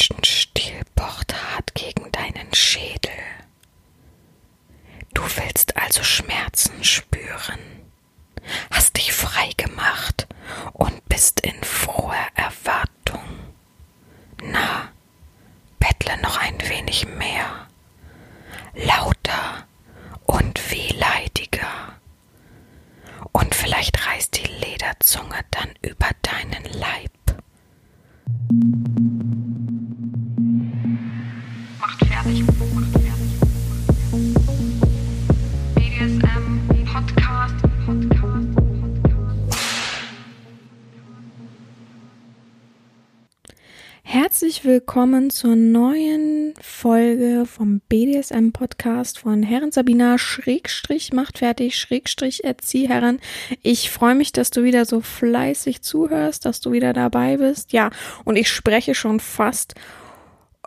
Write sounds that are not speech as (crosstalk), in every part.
relationship. Willkommen zur neuen Folge vom BDSM Podcast von Herren Sabina Schrägstrich macht fertig Schrägstrich Erzieherin. Ich freue mich, dass du wieder so fleißig zuhörst, dass du wieder dabei bist. Ja, und ich spreche schon fast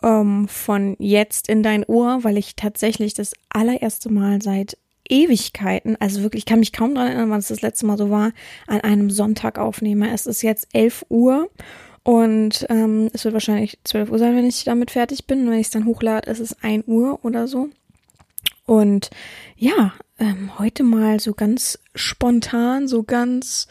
ähm, von jetzt in dein Ohr, weil ich tatsächlich das allererste Mal seit Ewigkeiten, also wirklich, ich kann mich kaum daran erinnern, wann es das letzte Mal so war, an einem Sonntag aufnehme. Es ist jetzt 11 Uhr und ähm, es wird wahrscheinlich 12 Uhr sein, wenn ich damit fertig bin. Und wenn ich es dann hochlade, ist es 1 Uhr oder so. Und ja, ähm, heute mal so ganz spontan, so ganz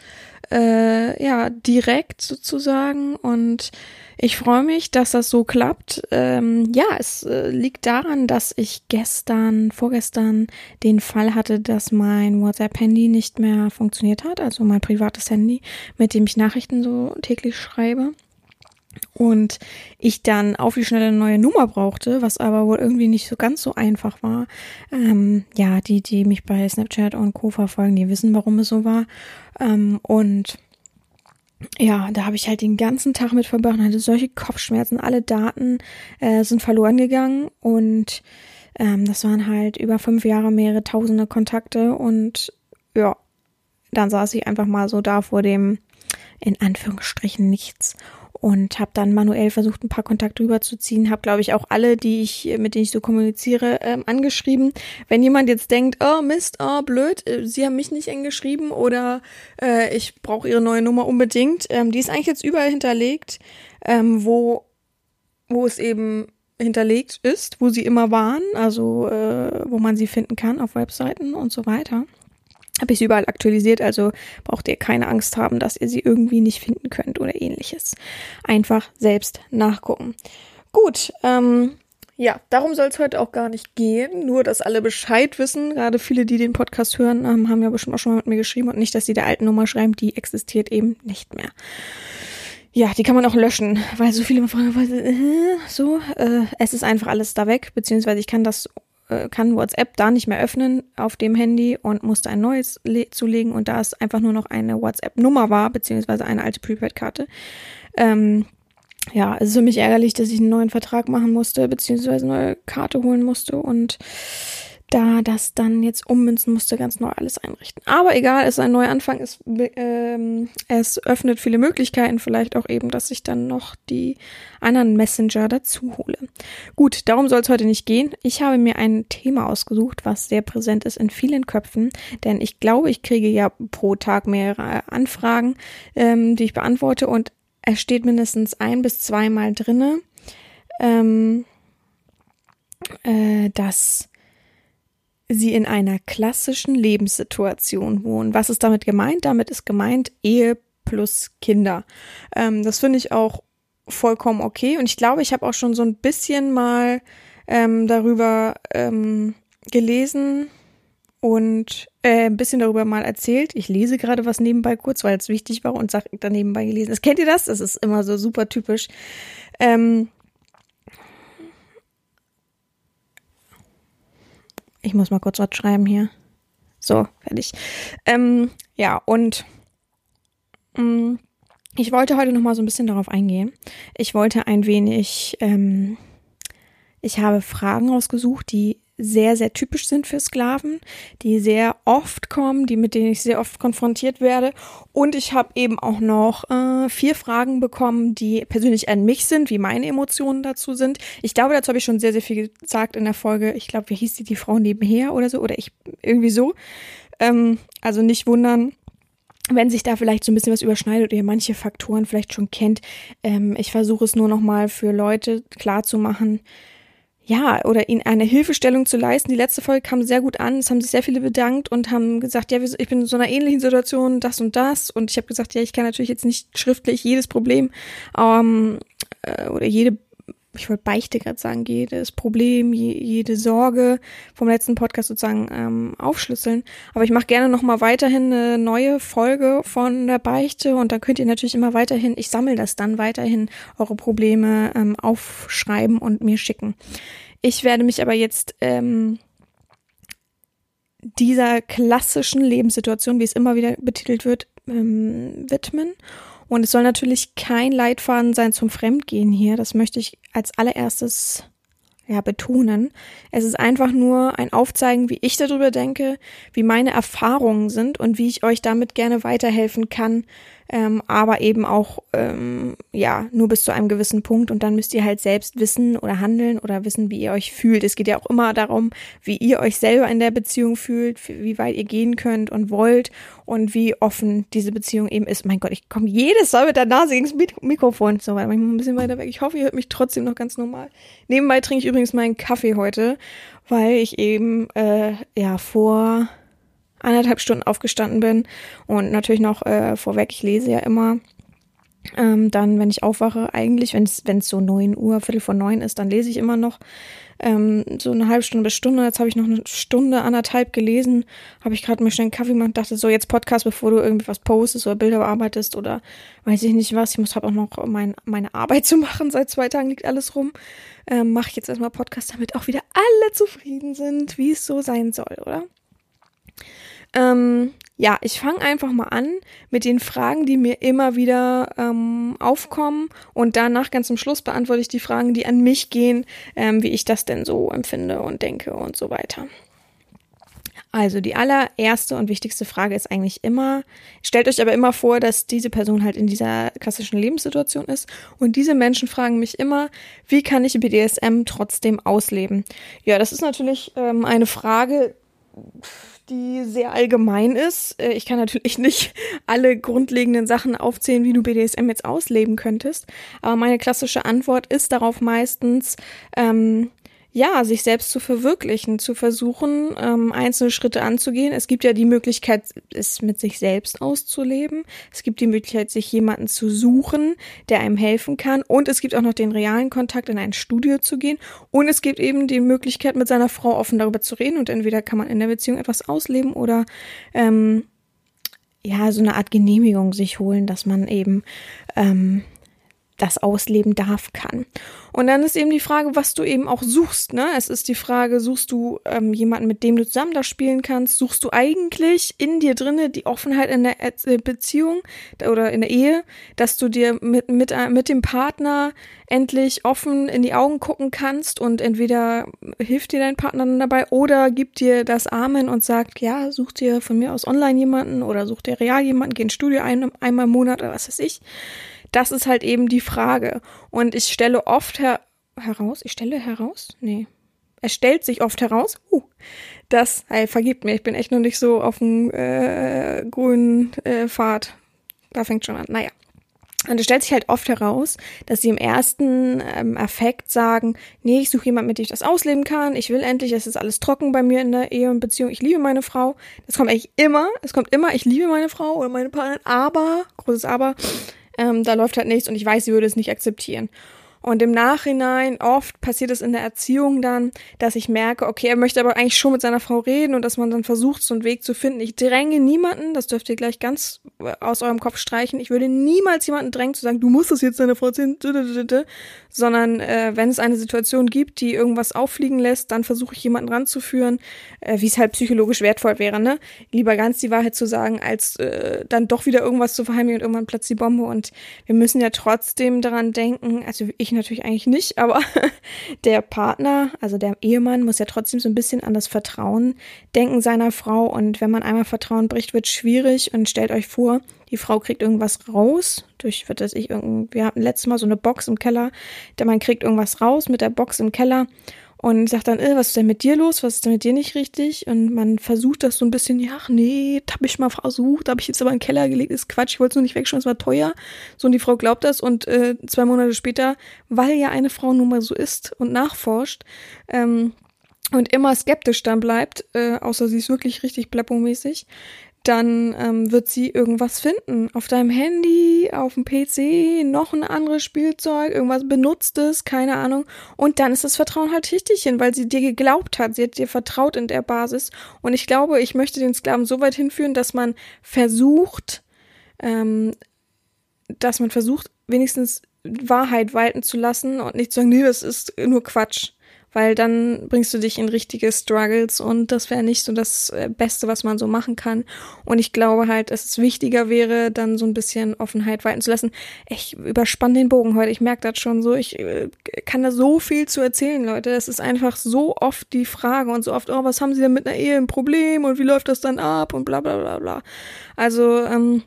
äh, ja direkt sozusagen. Und ich freue mich, dass das so klappt. Ähm, ja, es äh, liegt daran, dass ich gestern, vorgestern den Fall hatte, dass mein WhatsApp-Handy nicht mehr funktioniert hat, also mein privates Handy, mit dem ich Nachrichten so täglich schreibe. Und ich dann auf die schnelle eine neue Nummer brauchte, was aber wohl irgendwie nicht so ganz so einfach war. Ähm, ja, die, die mich bei Snapchat und Co. verfolgen, die wissen, warum es so war. Ähm, und ja, da habe ich halt den ganzen Tag mit verbracht und hatte solche Kopfschmerzen. Alle Daten äh, sind verloren gegangen und ähm, das waren halt über fünf Jahre mehrere tausende Kontakte und ja, dann saß ich einfach mal so da vor dem in Anführungsstrichen nichts und habe dann manuell versucht, ein paar Kontakte rüberzuziehen. Habe, glaube ich, auch alle, die ich, mit denen ich so kommuniziere, ähm, angeschrieben. Wenn jemand jetzt denkt, oh Mist, oh blöd, äh, sie haben mich nicht angeschrieben oder äh, ich brauche ihre neue Nummer unbedingt, ähm, die ist eigentlich jetzt überall hinterlegt, ähm, wo wo es eben hinterlegt ist, wo sie immer waren, also äh, wo man sie finden kann auf Webseiten und so weiter habe ich sie überall aktualisiert, also braucht ihr keine Angst haben, dass ihr sie irgendwie nicht finden könnt oder ähnliches. Einfach selbst nachgucken. Gut, ähm, ja, darum soll es heute auch gar nicht gehen, nur dass alle Bescheid wissen. Gerade viele, die den Podcast hören, ähm, haben ja bestimmt auch schon mal mit mir geschrieben und nicht, dass sie der alten Nummer schreiben, die existiert eben nicht mehr. Ja, die kann man auch löschen, weil so viele fragen, äh, so, äh, es ist einfach alles da weg, beziehungsweise ich kann das kann WhatsApp da nicht mehr öffnen auf dem Handy und musste ein neues zulegen und da es einfach nur noch eine WhatsApp-Nummer war, beziehungsweise eine alte Prepaid-Karte. Ähm, ja, es ist für mich ärgerlich, dass ich einen neuen Vertrag machen musste, beziehungsweise eine neue Karte holen musste und da das dann jetzt ummünzen musste, ganz neu alles einrichten. Aber egal, es ist ein neuer Anfang, es, ähm, es öffnet viele Möglichkeiten, vielleicht auch eben, dass ich dann noch die anderen Messenger dazu hole. Gut, darum soll es heute nicht gehen. Ich habe mir ein Thema ausgesucht, was sehr präsent ist in vielen Köpfen, denn ich glaube, ich kriege ja pro Tag mehrere Anfragen, ähm, die ich beantworte und es steht mindestens ein bis zweimal drinne, ähm, äh, dass sie in einer klassischen Lebenssituation wohnen. Was ist damit gemeint? Damit ist gemeint Ehe plus Kinder. Ähm, das finde ich auch vollkommen okay. Und ich glaube, ich habe auch schon so ein bisschen mal ähm, darüber ähm, gelesen und äh, ein bisschen darüber mal erzählt. Ich lese gerade was nebenbei kurz, weil es wichtig war und sage dann nebenbei gelesen. Das kennt ihr das? Das ist immer so super typisch. Ähm, Ich muss mal kurz was schreiben hier. So, fertig. Ähm, ja, und mh, mm, ich wollte heute noch mal so ein bisschen darauf eingehen. Ich wollte ein wenig, ähm, ich habe Fragen ausgesucht, die sehr, sehr typisch sind für Sklaven, die sehr oft kommen, die mit denen ich sehr oft konfrontiert werde. Und ich habe eben auch noch äh, vier Fragen bekommen, die persönlich an mich sind, wie meine Emotionen dazu sind. Ich glaube, dazu habe ich schon sehr, sehr viel gesagt in der Folge. Ich glaube, wie hieß die, die Frau nebenher oder so, oder ich irgendwie so. Ähm, also nicht wundern, wenn sich da vielleicht so ein bisschen was überschneidet oder ihr manche Faktoren vielleicht schon kennt. Ähm, ich versuche es nur nochmal für Leute klar zu machen, ja, oder ihnen eine Hilfestellung zu leisten. Die letzte Folge kam sehr gut an. Es haben sich sehr viele bedankt und haben gesagt, ja, ich bin in so einer ähnlichen Situation, das und das. Und ich habe gesagt, ja, ich kann natürlich jetzt nicht schriftlich jedes Problem ähm, äh, oder jede ich wollte Beichte gerade sagen, jedes Problem, je, jede Sorge vom letzten Podcast sozusagen ähm, aufschlüsseln. Aber ich mache gerne nochmal weiterhin eine neue Folge von der Beichte und da könnt ihr natürlich immer weiterhin, ich sammle das dann weiterhin, eure Probleme ähm, aufschreiben und mir schicken. Ich werde mich aber jetzt ähm, dieser klassischen Lebenssituation, wie es immer wieder betitelt wird, ähm, widmen und es soll natürlich kein Leitfaden sein zum Fremdgehen hier. Das möchte ich als allererstes ja, betonen. Es ist einfach nur ein Aufzeigen, wie ich darüber denke, wie meine Erfahrungen sind und wie ich euch damit gerne weiterhelfen kann, ähm, aber eben auch ähm, ja nur bis zu einem gewissen Punkt und dann müsst ihr halt selbst wissen oder handeln oder wissen, wie ihr euch fühlt. Es geht ja auch immer darum, wie ihr euch selber in der Beziehung fühlt, wie weit ihr gehen könnt und wollt und wie offen diese Beziehung eben ist. Mein Gott, ich komme jedes Mal mit der Nase das Mikrofon. So, warte mal, ein bisschen weiter weg. Ich hoffe, ihr hört mich trotzdem noch ganz normal. Nebenbei trinke ich übrigens meinen Kaffee heute, weil ich eben äh, ja vor anderthalb Stunden aufgestanden bin und natürlich noch äh, vorweg, ich lese ja immer. Ähm, dann, wenn ich aufwache, eigentlich, wenn es so neun Uhr, Viertel vor neun ist, dann lese ich immer noch ähm, so eine halbe Stunde bis Stunde. Jetzt habe ich noch eine Stunde, anderthalb gelesen, habe ich gerade mir schnell einen Kaffee gemacht und dachte so, jetzt Podcast, bevor du irgendwie was postest oder Bilder bearbeitest oder weiß ich nicht was. Ich muss habe auch noch mein, meine Arbeit (laughs) zu machen. Seit zwei Tagen liegt alles rum. Ähm, Mache ich jetzt erstmal Podcast, damit auch wieder alle zufrieden sind, wie es so sein soll, oder? Ähm, ja, ich fange einfach mal an mit den Fragen, die mir immer wieder ähm, aufkommen und danach ganz zum Schluss beantworte ich die Fragen, die an mich gehen, ähm, wie ich das denn so empfinde und denke und so weiter. Also die allererste und wichtigste Frage ist eigentlich immer, stellt euch aber immer vor, dass diese Person halt in dieser klassischen Lebenssituation ist und diese Menschen fragen mich immer, wie kann ich BDSM trotzdem ausleben? Ja, das ist natürlich ähm, eine Frage, die sehr allgemein ist. Äh, ich kann natürlich (laughs) nicht alle grundlegenden Sachen aufzählen, wie du BDSM jetzt ausleben könntest. Aber meine klassische Antwort ist darauf meistens, ähm, ja, sich selbst zu verwirklichen, zu versuchen, ähm, einzelne Schritte anzugehen. Es gibt ja die Möglichkeit, es mit sich selbst auszuleben. Es gibt die Möglichkeit, sich jemanden zu suchen, der einem helfen kann. Und es gibt auch noch den realen Kontakt, in ein Studio zu gehen. Und es gibt eben die Möglichkeit, mit seiner Frau offen darüber zu reden. Und entweder kann man in der Beziehung etwas ausleben oder ähm, ja, so eine Art Genehmigung sich holen, dass man eben ähm, das ausleben darf, kann. Und dann ist eben die Frage, was du eben auch suchst. Ne? Es ist die Frage, suchst du ähm, jemanden, mit dem du zusammen da spielen kannst? Suchst du eigentlich in dir drinne die Offenheit in der äh, Beziehung oder in der Ehe, dass du dir mit, mit, äh, mit dem Partner endlich offen in die Augen gucken kannst und entweder hilft dir dein Partner dann dabei oder gibt dir das Amen und sagt, ja, such dir von mir aus online jemanden oder such dir real jemanden, geh ins Studio ein, einmal im Monat oder was weiß ich. Das ist halt eben die Frage. Und ich stelle oft her heraus, ich stelle heraus? Nee. Es stellt sich oft heraus, uh, dass, ey, vergibt mir, ich bin echt noch nicht so auf dem äh, grünen äh, Pfad. Da fängt schon an. Naja. Und es stellt sich halt oft heraus, dass sie im ersten ähm, Affekt sagen, nee, ich suche jemanden, mit dem ich das ausleben kann, ich will endlich, es ist alles trocken bei mir in der Ehe und Beziehung, ich liebe meine Frau. Das kommt eigentlich immer, es kommt immer, ich liebe meine Frau oder meine Partnerin, aber, großes Aber, ähm, da läuft halt nichts und ich weiß, sie würde es nicht akzeptieren. Und im Nachhinein, oft passiert es in der Erziehung dann, dass ich merke, okay, er möchte aber eigentlich schon mit seiner Frau reden und dass man dann versucht, so einen Weg zu finden. Ich dränge niemanden, das dürft ihr gleich ganz äh, aus eurem Kopf streichen. Ich würde niemals jemanden drängen zu sagen, du musst es jetzt deiner Frau erzählen, sondern äh, wenn es eine Situation gibt, die irgendwas auffliegen lässt, dann versuche ich jemanden ranzuführen, äh, wie es halt psychologisch wertvoll wäre, ne? Lieber ganz die Wahrheit zu sagen, als äh, dann doch wieder irgendwas zu verheimlichen und irgendwann platzt die Bombe. Und wir müssen ja trotzdem daran denken, also ich natürlich eigentlich nicht, aber (laughs) der Partner, also der Ehemann, muss ja trotzdem so ein bisschen an das Vertrauen denken seiner Frau. Und wenn man einmal Vertrauen bricht, wird schwierig. Und stellt euch vor, die Frau kriegt irgendwas raus, durch, wird das ich, irgend, wir hatten letztes Mal so eine Box im Keller, der man kriegt irgendwas raus mit der Box im Keller und sagt dann, äh, was ist denn mit dir los? Was ist denn mit dir nicht richtig? Und man versucht das so ein bisschen, ja, nee, hab ich mal versucht, habe ich jetzt aber in den Keller gelegt, ist Quatsch, ich wollte es nur nicht wegschauen, es war teuer. So, und die Frau glaubt das und äh, zwei Monate später, weil ja eine Frau nun mal so ist und nachforscht, ähm, und immer skeptisch dann bleibt, äh, außer sie ist wirklich richtig bleppomäßig, dann ähm, wird sie irgendwas finden. Auf deinem Handy, auf dem PC, noch ein anderes Spielzeug, irgendwas Benutztes, keine Ahnung. Und dann ist das Vertrauen halt richtig hin, weil sie dir geglaubt hat. Sie hat dir vertraut in der Basis. Und ich glaube, ich möchte den Sklaven so weit hinführen, dass man versucht, ähm, dass man versucht, wenigstens Wahrheit walten zu lassen und nicht zu sagen, nee, das ist nur Quatsch weil dann bringst du dich in richtige Struggles und das wäre nicht so das äh, Beste, was man so machen kann. Und ich glaube halt, dass es wichtiger wäre, dann so ein bisschen Offenheit walten zu lassen. Ich überspanne den Bogen heute, ich merke das schon so. Ich äh, kann da so viel zu erzählen, Leute. Es ist einfach so oft die Frage und so oft, oh, was haben sie denn mit einer Ehe ein Problem und wie läuft das dann ab und bla bla bla bla. Also, ähm,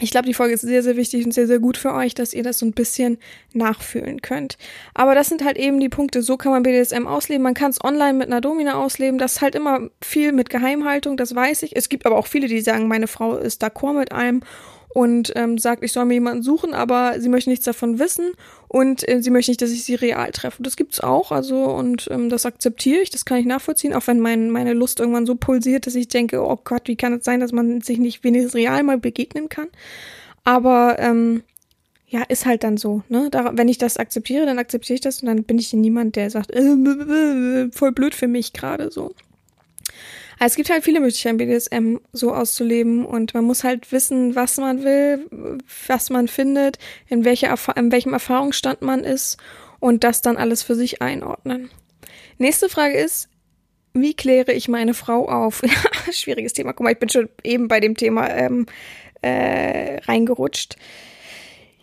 ich glaube, die Folge ist sehr, sehr wichtig und sehr, sehr gut für euch, dass ihr das so ein bisschen nachfühlen könnt. Aber das sind halt eben die Punkte. So kann man BDSM ausleben. Man kann es online mit einer Domina ausleben. Das ist halt immer viel mit Geheimhaltung, das weiß ich. Es gibt aber auch viele, die sagen, meine Frau ist d'accord mit allem und ähm, sagt, ich soll mir jemanden suchen, aber sie möchte nichts davon wissen und äh, sie möchte nicht, dass ich sie real treffe. Das gibt's auch, also und ähm, das akzeptiere ich, das kann ich nachvollziehen, auch wenn mein, meine Lust irgendwann so pulsiert, dass ich denke, oh Gott, wie kann es sein, dass man sich nicht wenigstens real mal begegnen kann? Aber ähm, ja, ist halt dann so, ne? Da, wenn ich das akzeptiere, dann akzeptiere ich das und dann bin ich niemand, der sagt, äh, (laughs) voll blöd für mich gerade so. Also es gibt halt viele Möglichkeiten, BDSM so auszuleben und man muss halt wissen, was man will, was man findet, in, welcher, in welchem Erfahrungsstand man ist und das dann alles für sich einordnen. Nächste Frage ist, wie kläre ich meine Frau auf? (laughs) Schwieriges Thema. Guck mal, ich bin schon eben bei dem Thema ähm, äh, reingerutscht.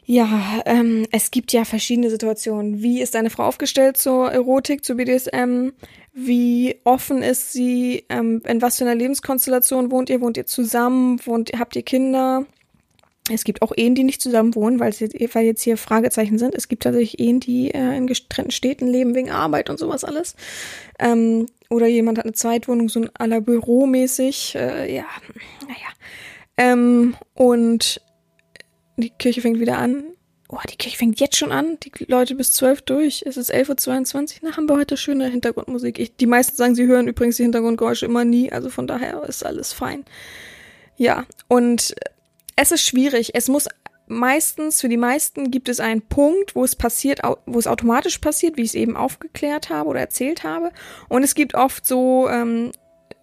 Ja, ähm, es gibt ja verschiedene Situationen. Wie ist deine Frau aufgestellt zur Erotik, zu BDSM? Wie offen ist sie? Ähm, in was für einer Lebenskonstellation wohnt ihr? Wohnt ihr zusammen? Wohnt, habt ihr Kinder? Es gibt auch Ehen, die nicht zusammen wohnen, weil, jetzt hier Fragezeichen sind. Es gibt tatsächlich Ehen, die äh, in getrennten Städten leben wegen Arbeit und sowas alles. Ähm, oder jemand hat eine Zweitwohnung, so ein aller Büromäßig. Äh, ja, naja. Ähm, und die Kirche fängt wieder an. Oh, die Kirche fängt jetzt schon an. Die Leute bis zwölf durch. Es ist 11.22 Uhr. Na, haben wir heute schöne Hintergrundmusik. Ich, die meisten sagen, sie hören übrigens die Hintergrundgeräusche immer nie. Also von daher ist alles fein. Ja, und es ist schwierig. Es muss meistens, für die meisten gibt es einen Punkt, wo es passiert, wo es automatisch passiert, wie ich es eben aufgeklärt habe oder erzählt habe. Und es gibt oft so ähm,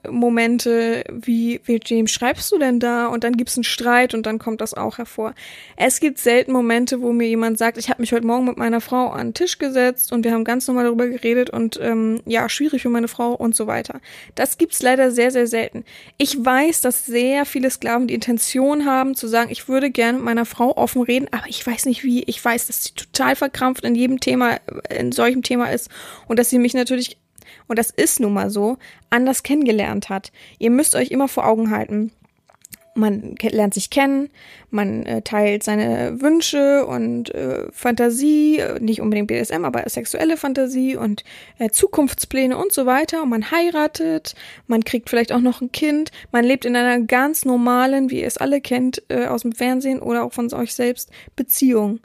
Momente wie, wie wem schreibst du denn da? Und dann gibt's einen Streit und dann kommt das auch hervor. Es gibt selten Momente, wo mir jemand sagt, ich habe mich heute Morgen mit meiner Frau an den Tisch gesetzt und wir haben ganz normal darüber geredet und ähm, ja, schwierig für meine Frau und so weiter. Das gibt's leider sehr, sehr selten. Ich weiß, dass sehr viele Sklaven die Intention haben zu sagen, ich würde gerne mit meiner Frau offen reden, aber ich weiß nicht wie. Ich weiß, dass sie total verkrampft in jedem Thema, in solchem Thema ist und dass sie mich natürlich und das ist nun mal so, anders kennengelernt hat. Ihr müsst euch immer vor Augen halten. Man lernt sich kennen, man äh, teilt seine Wünsche und äh, Fantasie, äh, nicht unbedingt BDSM, aber sexuelle Fantasie und äh, Zukunftspläne und so weiter. Und man heiratet, man kriegt vielleicht auch noch ein Kind, man lebt in einer ganz normalen, wie ihr es alle kennt, äh, aus dem Fernsehen oder auch von euch selbst, Beziehung.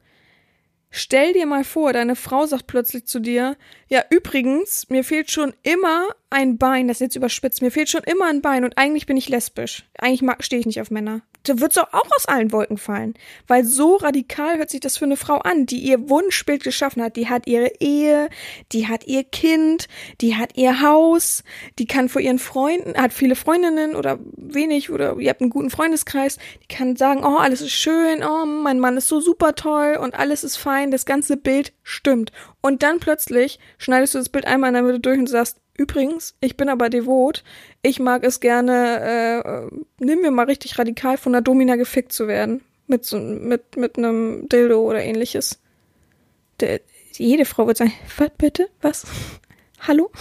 Stell dir mal vor, deine Frau sagt plötzlich zu dir, ja, übrigens, mir fehlt schon immer ein Bein, das jetzt überspitzt, mir fehlt schon immer ein Bein und eigentlich bin ich lesbisch. Eigentlich stehe ich nicht auf Männer da wird so auch aus allen Wolken fallen. Weil so radikal hört sich das für eine Frau an, die ihr Wunschbild geschaffen hat. Die hat ihre Ehe, die hat ihr Kind, die hat ihr Haus, die kann vor ihren Freunden, hat viele Freundinnen oder wenig oder ihr habt einen guten Freundeskreis, die kann sagen, oh, alles ist schön, oh, mein Mann ist so super toll und alles ist fein, das ganze Bild stimmt. Und dann plötzlich schneidest du das Bild einmal in der Mitte durch und sagst, Übrigens, ich bin aber devot. Ich mag es gerne, äh, nimm mir mal richtig radikal von der Domina gefickt zu werden. Mit so, mit, mit einem Dildo oder ähnliches. Der, jede Frau wird sagen, was bitte? Was? Hallo?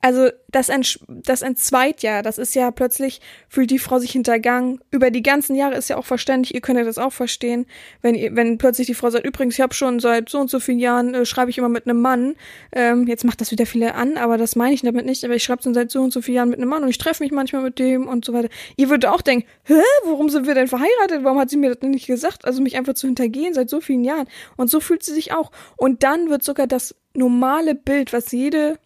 Also das, ents das entzweit ja, das ist ja plötzlich, fühlt die Frau sich hintergangen. Über die ganzen Jahre ist ja auch verständlich, ihr könnt ja das auch verstehen, wenn ihr, wenn plötzlich die Frau sagt, übrigens, ich habe schon seit so und so vielen Jahren, äh, schreibe ich immer mit einem Mann. Ähm, jetzt macht das wieder viele an, aber das meine ich damit nicht, aber ich schreibe schon seit so und so vielen Jahren mit einem Mann und ich treffe mich manchmal mit dem und so weiter. Ihr würdet auch denken, hä, warum sind wir denn verheiratet? Warum hat sie mir das denn nicht gesagt? Also mich einfach zu hintergehen seit so vielen Jahren. Und so fühlt sie sich auch. Und dann wird sogar das normale Bild, was jede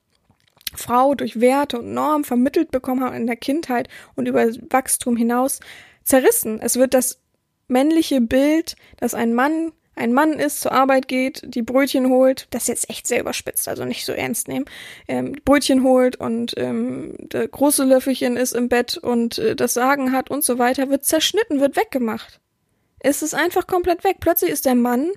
Frau durch Werte und Normen vermittelt bekommen hat in der Kindheit und über Wachstum hinaus zerrissen. Es wird das männliche Bild, dass ein Mann ein Mann ist, zur Arbeit geht, die Brötchen holt, das jetzt echt sehr überspitzt, also nicht so ernst nehmen, ähm, Brötchen holt und ähm, der große Löffelchen ist im Bett und äh, das Sagen hat und so weiter, wird zerschnitten, wird weggemacht. Es ist einfach komplett weg. Plötzlich ist der Mann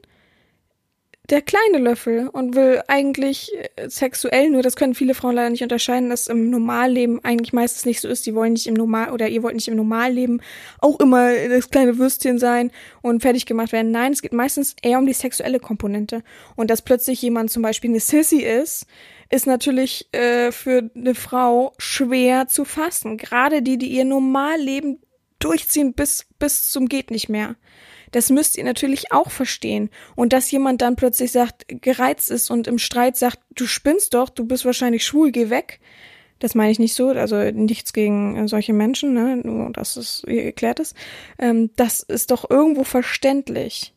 der kleine Löffel und will eigentlich äh, sexuell, nur das können viele Frauen leider nicht unterscheiden, dass im Normalleben eigentlich meistens nicht so ist. Die wollen nicht im Normal oder ihr wollt nicht im Normalleben auch immer das kleine Würstchen sein und fertig gemacht werden. Nein, es geht meistens eher um die sexuelle Komponente. Und dass plötzlich jemand zum Beispiel eine Sissy ist, ist natürlich äh, für eine Frau schwer zu fassen. Gerade die, die ihr Normalleben durchziehen bis, bis zum geht nicht mehr. Das müsst ihr natürlich auch verstehen. Und dass jemand dann plötzlich sagt, gereizt ist und im Streit sagt, du spinnst doch, du bist wahrscheinlich schwul, geh weg. Das meine ich nicht so, also nichts gegen äh, solche Menschen, ne? nur dass es geklärt ist. Ähm, das ist doch irgendwo verständlich.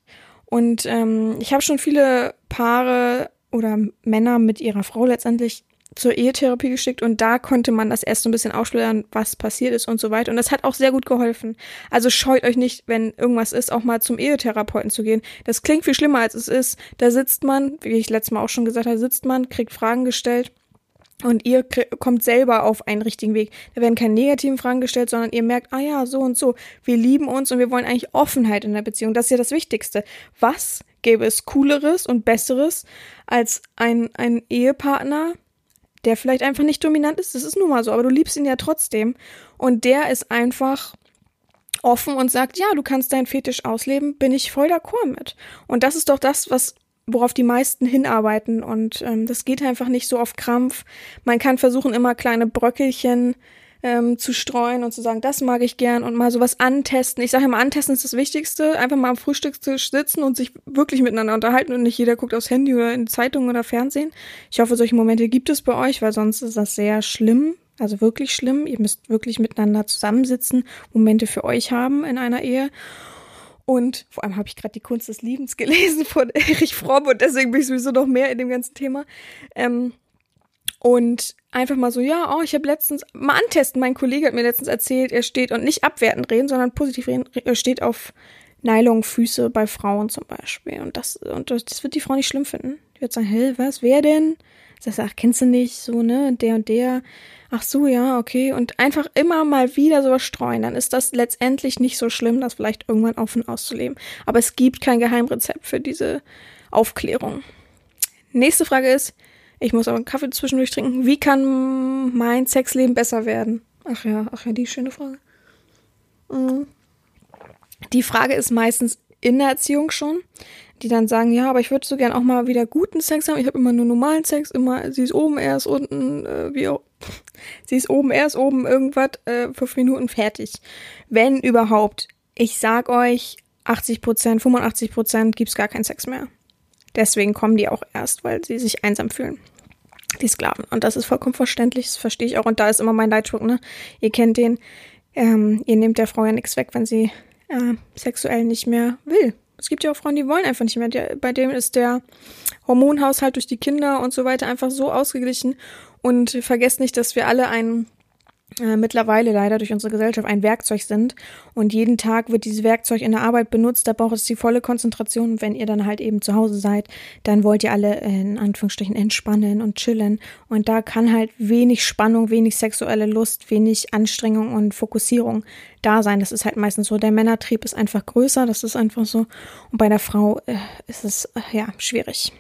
Und ähm, ich habe schon viele Paare oder Männer mit ihrer Frau letztendlich zur Ehetherapie geschickt und da konnte man das erst so ein bisschen aufschlüren, was passiert ist und so weiter. Und das hat auch sehr gut geholfen. Also scheut euch nicht, wenn irgendwas ist, auch mal zum Ehetherapeuten zu gehen. Das klingt viel schlimmer, als es ist. Da sitzt man, wie ich letztes Mal auch schon gesagt habe, sitzt man, kriegt Fragen gestellt. Und ihr kommt selber auf einen richtigen Weg. Da werden keine negativen Fragen gestellt, sondern ihr merkt, ah ja, so und so. Wir lieben uns und wir wollen eigentlich Offenheit in der Beziehung. Das ist ja das Wichtigste. Was gäbe es cooleres und besseres als ein, ein Ehepartner, der vielleicht einfach nicht dominant ist, das ist nun mal so, aber du liebst ihn ja trotzdem. Und der ist einfach offen und sagt, ja, du kannst deinen Fetisch ausleben, bin ich voll d'accord mit. Und das ist doch das, was worauf die meisten hinarbeiten und ähm, das geht einfach nicht so auf Krampf. Man kann versuchen, immer kleine Bröckelchen ähm, zu streuen und zu sagen, das mag ich gern und mal sowas antesten. Ich sage immer, antesten ist das Wichtigste. Einfach mal am Frühstückstisch sitzen und sich wirklich miteinander unterhalten und nicht jeder guckt aufs Handy oder in Zeitungen oder Fernsehen. Ich hoffe, solche Momente gibt es bei euch, weil sonst ist das sehr schlimm. Also wirklich schlimm. Ihr müsst wirklich miteinander zusammensitzen, Momente für euch haben in einer Ehe. Und vor allem habe ich gerade die Kunst des Liebens gelesen von (laughs) Erich Fromm und deswegen bin ich sowieso noch mehr in dem ganzen Thema. Ähm, und einfach mal so, ja, oh, ich habe letztens mal antesten. Mein Kollege hat mir letztens erzählt, er steht und nicht abwertend reden, sondern positiv reden, er steht auf Nylonfüße bei Frauen zum Beispiel. Und das, und das wird die Frau nicht schlimm finden. Die wird sagen, hä, was, wer denn? Sagst ach, kennst du nicht, so, ne, der und der. Ach so, ja, okay. Und einfach immer mal wieder sowas streuen. Dann ist das letztendlich nicht so schlimm, das vielleicht irgendwann offen auszuleben. Aber es gibt kein Geheimrezept für diese Aufklärung. Nächste Frage ist, ich muss aber einen Kaffee zwischendurch trinken. Wie kann mein Sexleben besser werden? Ach ja, ach ja, die schöne Frage. Mhm. Die Frage ist meistens in der Erziehung schon, die dann sagen, ja, aber ich würde so gern auch mal wieder guten Sex haben. Ich habe immer nur normalen Sex, immer, sie ist oben, er ist unten, äh, wie auch. (laughs) Sie ist oben, er ist oben, irgendwas, äh, fünf Minuten fertig. Wenn überhaupt. Ich sag euch, 80 Prozent, 85 Prozent gibt's gar keinen Sex mehr. Deswegen kommen die auch erst, weil sie sich einsam fühlen. Die Sklaven. Und das ist vollkommen verständlich, das verstehe ich auch. Und da ist immer mein Leitspruch, ne? Ihr kennt den, ähm, ihr nehmt der Frau ja nichts weg, wenn sie äh, sexuell nicht mehr will. Es gibt ja auch Frauen, die wollen einfach nicht mehr. Der, bei dem ist der Hormonhaushalt durch die Kinder und so weiter einfach so ausgeglichen. Und vergesst nicht, dass wir alle einen äh, mittlerweile leider durch unsere Gesellschaft ein Werkzeug sind und jeden Tag wird dieses Werkzeug in der Arbeit benutzt, da braucht es die volle Konzentration und wenn ihr dann halt eben zu Hause seid, dann wollt ihr alle in Anführungsstrichen entspannen und chillen und da kann halt wenig Spannung, wenig sexuelle Lust, wenig Anstrengung und Fokussierung da sein. Das ist halt meistens so. Der Männertrieb ist einfach größer, das ist einfach so und bei der Frau äh, ist es äh, ja schwierig.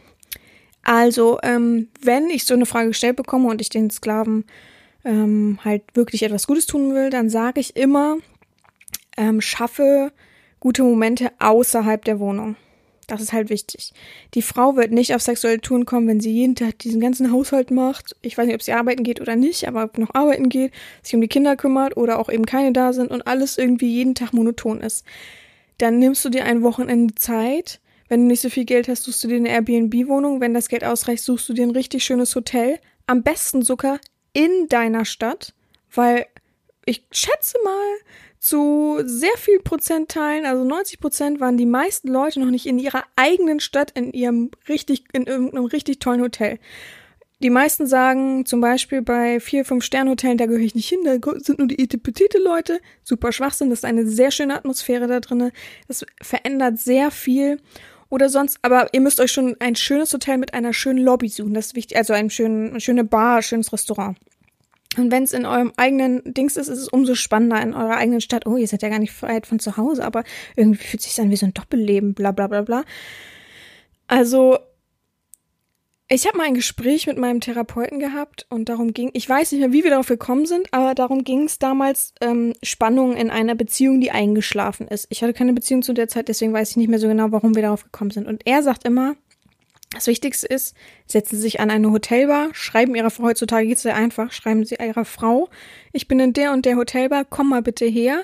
Also, ähm, wenn ich so eine Frage gestellt bekomme und ich den Sklaven ähm, halt wirklich etwas Gutes tun will, dann sage ich immer, ähm, schaffe gute Momente außerhalb der Wohnung. Das ist halt wichtig. Die Frau wird nicht auf sexuelle Touren kommen, wenn sie jeden Tag diesen ganzen Haushalt macht. Ich weiß nicht, ob sie arbeiten geht oder nicht, aber ob noch arbeiten geht, sich um die Kinder kümmert oder auch eben keine da sind und alles irgendwie jeden Tag monoton ist. Dann nimmst du dir ein Wochenende Zeit. Wenn du nicht so viel Geld hast, suchst du dir eine Airbnb-Wohnung. Wenn das Geld ausreicht, suchst du dir ein richtig schönes Hotel. Am besten sogar in deiner Stadt, weil ich schätze mal, zu sehr viel Prozentteilen, also 90 Prozent, waren die meisten Leute noch nicht in ihrer eigenen Stadt, in ihrem richtig, in irgendeinem richtig tollen Hotel. Die meisten sagen zum Beispiel bei vier, fünf Sternhotellen, da gehöre ich nicht hin, da sind nur die etipetite Leute. Super Schwachsinn, das ist eine sehr schöne Atmosphäre da drinne. Das verändert sehr viel. Oder sonst, aber ihr müsst euch schon ein schönes Hotel mit einer schönen Lobby suchen. Das ist wichtig, also ein schönen, eine schöne Bar, schönes Restaurant. Und wenn es in eurem eigenen Dings ist, ist es umso spannender in eurer eigenen Stadt. Oh, ihr seid ja gar nicht weit von zu Hause, aber irgendwie fühlt sich an wie so ein Doppelleben, bla bla bla bla. Also, ich habe mal ein Gespräch mit meinem Therapeuten gehabt und darum ging, ich weiß nicht mehr, wie wir darauf gekommen sind, aber darum ging es damals, ähm, Spannung in einer Beziehung, die eingeschlafen ist. Ich hatte keine Beziehung zu der Zeit, deswegen weiß ich nicht mehr so genau, warum wir darauf gekommen sind. Und er sagt immer, das Wichtigste ist, setzen Sie sich an eine Hotelbar, schreiben Ihrer Frau, heutzutage geht es sehr einfach, schreiben Sie Ihrer Frau, ich bin in der und der Hotelbar, komm mal bitte her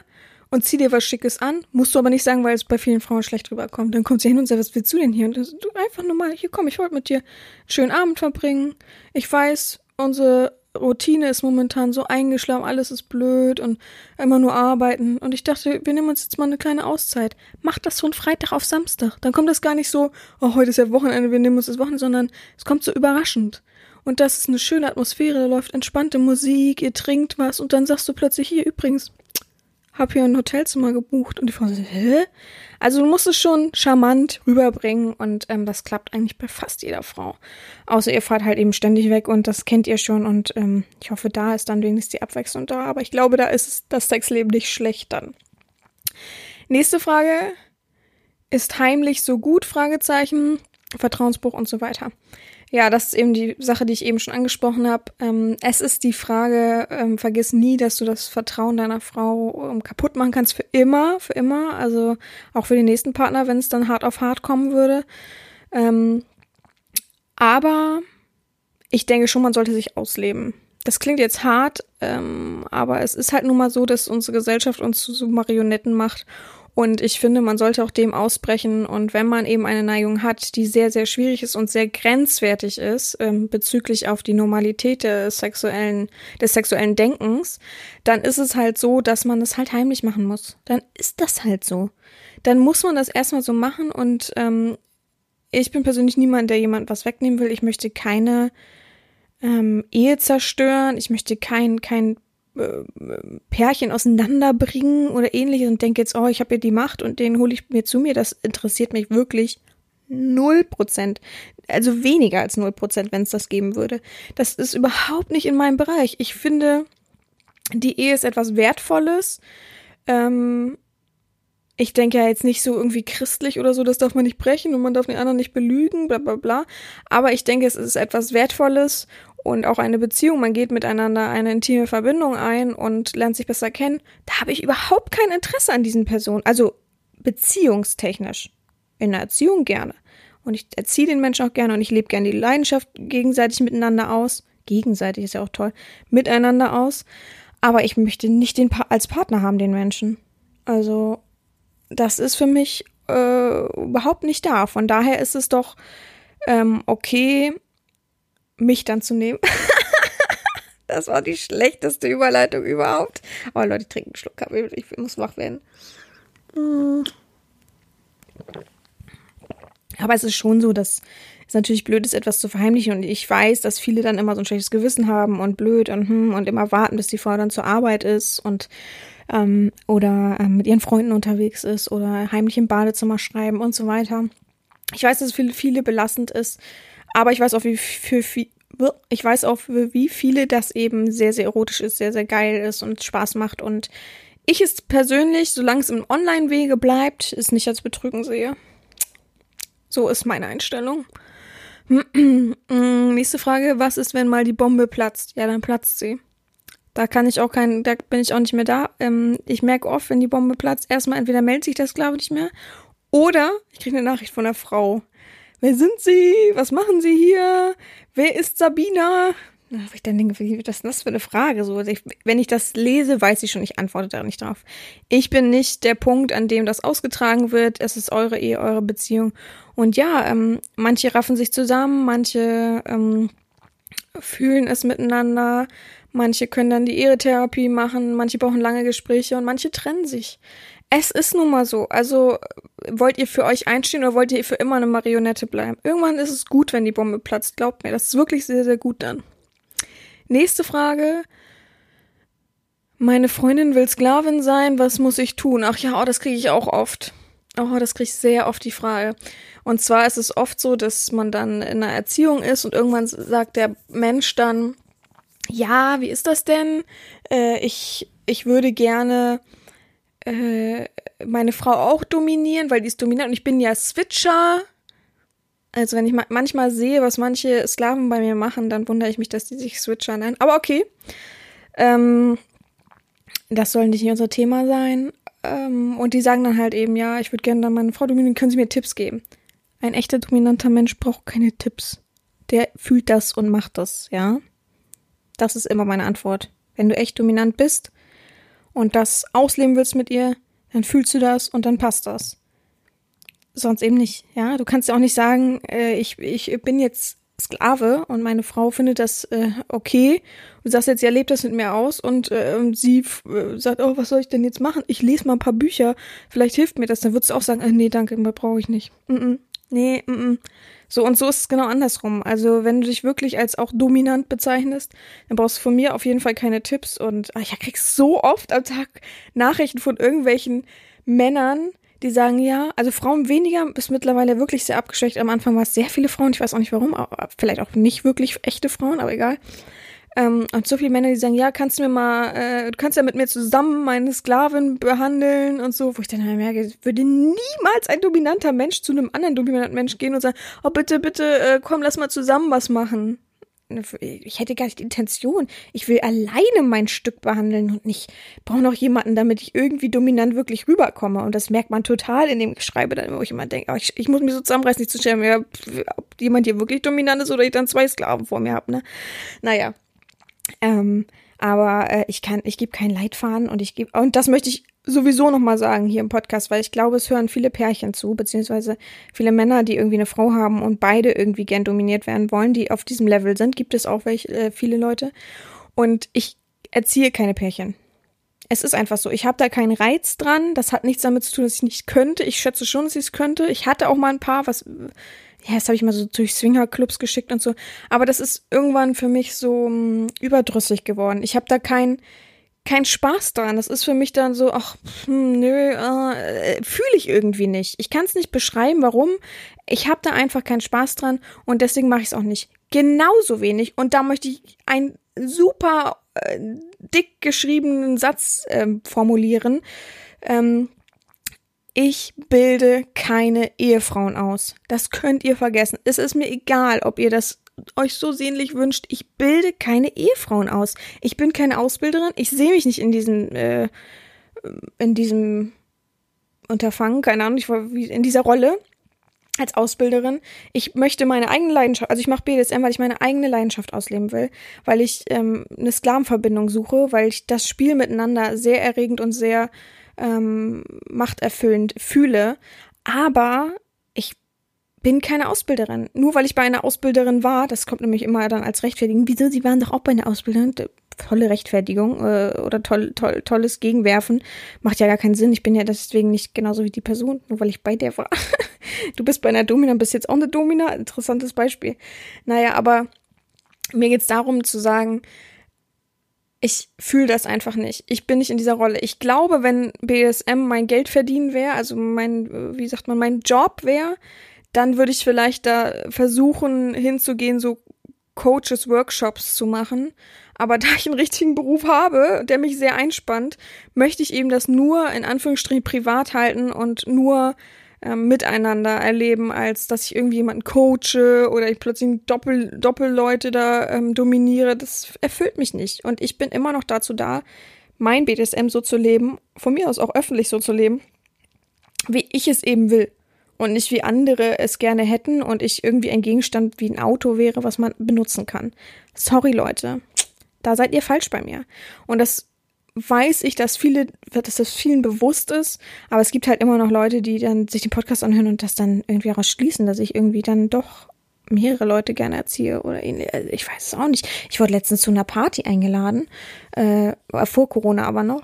und zieh dir was Schickes an. Musst du aber nicht sagen, weil es bei vielen Frauen schlecht rüberkommt. Dann kommt sie hin und sagt, was willst du denn hier? Und du einfach nur mal, hier komm, ich wollte mit dir einen schönen Abend verbringen. Ich weiß, unsere Routine ist momentan so eingeschlafen, alles ist blöd und immer nur arbeiten. Und ich dachte, wir nehmen uns jetzt mal eine kleine Auszeit. Mach das von Freitag auf Samstag. Dann kommt das gar nicht so, oh, heute ist ja Wochenende, wir nehmen uns das Wochenende, sondern es kommt so überraschend. Und das ist eine schöne Atmosphäre, da läuft entspannte Musik, ihr trinkt was und dann sagst du plötzlich, hier übrigens, hab hier ein Hotelzimmer gebucht. Und die Frau so, hä? Also du musst es schon charmant rüberbringen und ähm, das klappt eigentlich bei fast jeder Frau. Außer ihr fahrt halt eben ständig weg und das kennt ihr schon und ähm, ich hoffe, da ist dann wenigstens die Abwechslung da. Aber ich glaube, da ist das Sexleben nicht schlecht dann. Nächste Frage. Ist heimlich so gut? Fragezeichen. Vertrauensbruch und so weiter. Ja, das ist eben die Sache, die ich eben schon angesprochen habe. Ähm, es ist die Frage, ähm, vergiss nie, dass du das Vertrauen deiner Frau ähm, kaputt machen kannst für immer, für immer. Also auch für den nächsten Partner, wenn es dann hart auf hart kommen würde. Ähm, aber ich denke schon, man sollte sich ausleben. Das klingt jetzt hart, ähm, aber es ist halt nun mal so, dass unsere Gesellschaft uns zu so Marionetten macht und ich finde, man sollte auch dem ausbrechen. Und wenn man eben eine Neigung hat, die sehr, sehr schwierig ist und sehr grenzwertig ist, ähm, bezüglich auf die Normalität des sexuellen, des sexuellen Denkens, dann ist es halt so, dass man es halt heimlich machen muss. Dann ist das halt so. Dann muss man das erstmal so machen und ähm, ich bin persönlich niemand, der jemand was wegnehmen will. Ich möchte keine ähm, Ehe zerstören. Ich möchte kein, kein äh, Pärchen auseinanderbringen oder ähnliches und denke jetzt, oh, ich habe ja die Macht und den hole ich mir zu mir, das interessiert mich wirklich null Prozent. Also weniger als null Prozent, wenn es das geben würde. Das ist überhaupt nicht in meinem Bereich. Ich finde, die Ehe ist etwas Wertvolles. Ähm, ich denke ja jetzt nicht so irgendwie christlich oder so, das darf man nicht brechen und man darf den anderen nicht belügen, bla bla bla. Aber ich denke, es ist etwas Wertvolles und auch eine Beziehung, man geht miteinander eine intime Verbindung ein und lernt sich besser kennen, da habe ich überhaupt kein Interesse an diesen Personen. Also beziehungstechnisch. In der Erziehung gerne. Und ich erziehe den Menschen auch gerne und ich lebe gerne die Leidenschaft gegenseitig miteinander aus. Gegenseitig ist ja auch toll. Miteinander aus. Aber ich möchte nicht den pa als Partner haben, den Menschen. Also, das ist für mich äh, überhaupt nicht da. Von daher ist es doch ähm, okay, mich dann zu nehmen. (laughs) das war die schlechteste Überleitung überhaupt. Aber Leute, ich trinke einen Schluck Kaffee. Ich muss wach werden. Mm. Aber es ist schon so, dass es natürlich blöd ist, etwas zu verheimlichen. Und ich weiß, dass viele dann immer so ein schlechtes Gewissen haben und blöd und hm, und immer warten, bis die Frau dann zur Arbeit ist und ähm, oder ähm, mit ihren Freunden unterwegs ist oder heimlich im Badezimmer schreiben und so weiter. Ich weiß, dass es für viele belastend ist, aber ich weiß auch, wie für, für ich weiß auch, für wie viele das eben sehr, sehr erotisch ist, sehr, sehr geil ist und Spaß macht. Und ich es persönlich, solange es im Online-Wege bleibt, es nicht als Betrügen sehe. So ist meine Einstellung. (clears throat) Nächste Frage, was ist, wenn mal die Bombe platzt? Ja, dann platzt sie. Da kann ich auch kein, da bin ich auch nicht mehr da. Ähm, ich merke oft, wenn die Bombe platzt, erstmal entweder meldet sich das, glaube ich, nicht mehr Oder ich kriege eine Nachricht von der Frau. Wer sind Sie? Was machen Sie hier? Wer ist Sabina? Na, wo ich dann denke, wie was ist das für eine Frage? So, ich, wenn ich das lese, weiß ich schon, ich antworte da nicht drauf. Ich bin nicht der Punkt, an dem das ausgetragen wird. Es ist eure Ehe, eure Beziehung. Und ja, ähm, manche raffen sich zusammen, manche ähm, fühlen es miteinander, manche können dann die Ehetherapie machen, manche brauchen lange Gespräche und manche trennen sich. Es ist nun mal so. Also wollt ihr für euch einstehen oder wollt ihr für immer eine Marionette bleiben? Irgendwann ist es gut, wenn die Bombe platzt. Glaubt mir, das ist wirklich sehr, sehr gut dann. Nächste Frage. Meine Freundin will Sklavin sein, was muss ich tun? Ach ja, oh, das kriege ich auch oft. Oh, das kriege ich sehr oft die Frage. Und zwar ist es oft so, dass man dann in einer Erziehung ist und irgendwann sagt der Mensch dann, ja, wie ist das denn? Äh, ich, ich würde gerne äh, meine Frau auch dominieren, weil die ist dominant und ich bin ja Switcher. Also wenn ich ma manchmal sehe, was manche Sklaven bei mir machen, dann wundere ich mich, dass die sich Switcher nennen. Aber okay. Ähm, das soll nicht unser Thema sein. Ähm, und die sagen dann halt eben, ja, ich würde gerne dann meine Frau dominieren, können Sie mir Tipps geben? Ein echter dominanter Mensch braucht keine Tipps. Der fühlt das und macht das, ja? Das ist immer meine Antwort. Wenn du echt dominant bist, und das ausleben willst mit ihr, dann fühlst du das und dann passt das. Sonst eben nicht, ja. Du kannst ja auch nicht sagen, äh, ich, ich bin jetzt Sklave und meine Frau findet das äh, okay. Du sagst jetzt, ja, lebt das mit mir aus und äh, sie äh, sagt, oh, was soll ich denn jetzt machen? Ich lese mal ein paar Bücher, vielleicht hilft mir das. Dann würdest du auch sagen, äh, nee, danke, brauche ich nicht. Mm -mm. Nee, mm -mm. So, und so ist es genau andersrum. Also, wenn du dich wirklich als auch dominant bezeichnest, dann brauchst du von mir auf jeden Fall keine Tipps. Und ach, ich krieg so oft am Tag Nachrichten von irgendwelchen Männern, die sagen, ja, also Frauen weniger, ist mittlerweile wirklich sehr abgeschwächt. Am Anfang war es sehr viele Frauen, ich weiß auch nicht warum, vielleicht auch nicht wirklich echte Frauen, aber egal. Ähm, und so viele Männer, die sagen, ja, kannst du mir mal, äh, du kannst ja mit mir zusammen meine Sklavin behandeln und so, wo ich dann halt merke, würde niemals ein dominanter Mensch zu einem anderen dominanten Mensch gehen und sagen, oh bitte, bitte, äh, komm, lass mal zusammen was machen. Ich hätte gar nicht die Intention. Ich will alleine mein Stück behandeln und nicht brauche noch jemanden, damit ich irgendwie dominant wirklich rüberkomme. Und das merkt man total in dem Geschreibe, dann, wo ich immer denke, oh, ich, ich muss mich so zusammenreißen, nicht zu stellen, ob jemand hier wirklich dominant ist oder ich dann zwei Sklaven vor mir habe. Ne? Naja, ähm, aber äh, ich kann, ich gebe keinen Leitfaden und ich gebe, und das möchte ich sowieso nochmal sagen hier im Podcast, weil ich glaube, es hören viele Pärchen zu, beziehungsweise viele Männer, die irgendwie eine Frau haben und beide irgendwie gern dominiert werden wollen, die auf diesem Level sind, gibt es auch welche, äh, viele Leute. Und ich erziehe keine Pärchen. Es ist einfach so. Ich habe da keinen Reiz dran. Das hat nichts damit zu tun, dass ich nicht könnte. Ich schätze schon, dass ich es könnte. Ich hatte auch mal ein paar, was ja, das habe ich mal so durch Swingerclubs geschickt und so. Aber das ist irgendwann für mich so mh, hm, überdrüssig geworden. Ich habe da keinen kein Spaß dran. Das ist für mich dann so, ach, hm, nö, äh, fühle ich irgendwie nicht. Ich kann es nicht beschreiben, warum. Ich habe da einfach keinen Spaß dran und deswegen mache ich es auch nicht. Genauso wenig. Und da möchte ich einen super äh, dick geschriebenen Satz äh, formulieren. Ähm, ich bilde keine Ehefrauen aus. Das könnt ihr vergessen. Es ist mir egal, ob ihr das euch so sehnlich wünscht. Ich bilde keine Ehefrauen aus. Ich bin keine Ausbilderin. Ich sehe mich nicht in diesem, äh, in diesem Unterfangen, keine Ahnung, ich war in dieser Rolle als Ausbilderin. Ich möchte meine eigene Leidenschaft, also ich mache BDSM, weil ich meine eigene Leidenschaft ausleben will, weil ich ähm, eine Sklavenverbindung suche, weil ich das Spiel miteinander sehr erregend und sehr ähm, machterfüllend fühle. Aber ich bin keine Ausbilderin. Nur weil ich bei einer Ausbilderin war, das kommt nämlich immer dann als Rechtfertigung. Wieso? Sie waren doch auch bei einer Ausbilderin. Tolle Rechtfertigung äh, oder toll, toll, tolles Gegenwerfen. Macht ja gar keinen Sinn. Ich bin ja deswegen nicht genauso wie die Person, nur weil ich bei der war. (laughs) du bist bei einer Domina, bist jetzt auch eine Domina. Interessantes Beispiel. Naja, aber mir geht's darum zu sagen, ich fühle das einfach nicht. Ich bin nicht in dieser Rolle. Ich glaube, wenn BSM mein Geld verdienen wäre, also mein, wie sagt man, mein Job wäre, dann würde ich vielleicht da versuchen hinzugehen, so Coaches, Workshops zu machen. Aber (laughs) da ich einen richtigen Beruf habe, der mich sehr einspannt, möchte ich eben das nur in Anführungsstrichen privat halten und nur ähm, miteinander erleben, als dass ich irgendwie jemanden coache oder ich plötzlich Doppel, Doppelleute da ähm, dominiere. Das erfüllt mich nicht. Und ich bin immer noch dazu da, mein BDSM so zu leben, von mir aus auch öffentlich so zu leben, wie ich es eben will. und nicht wie andere es gerne hätten und ich irgendwie ein Gegenstand wie ein Auto wäre, was man benutzen kann. Sorry, Leute. Da seid ihr falsch bei mir. Und das weiß ich, dass viele, dass das vielen bewusst ist, aber es gibt halt immer noch Leute, die dann sich den Podcast anhören und das dann irgendwie rausschließen, dass ich irgendwie dann doch mehrere Leute gerne erziehe oder ähnlich. Also ich weiß es auch nicht. Ich wurde letztens zu einer Party eingeladen, äh, vor Corona aber noch.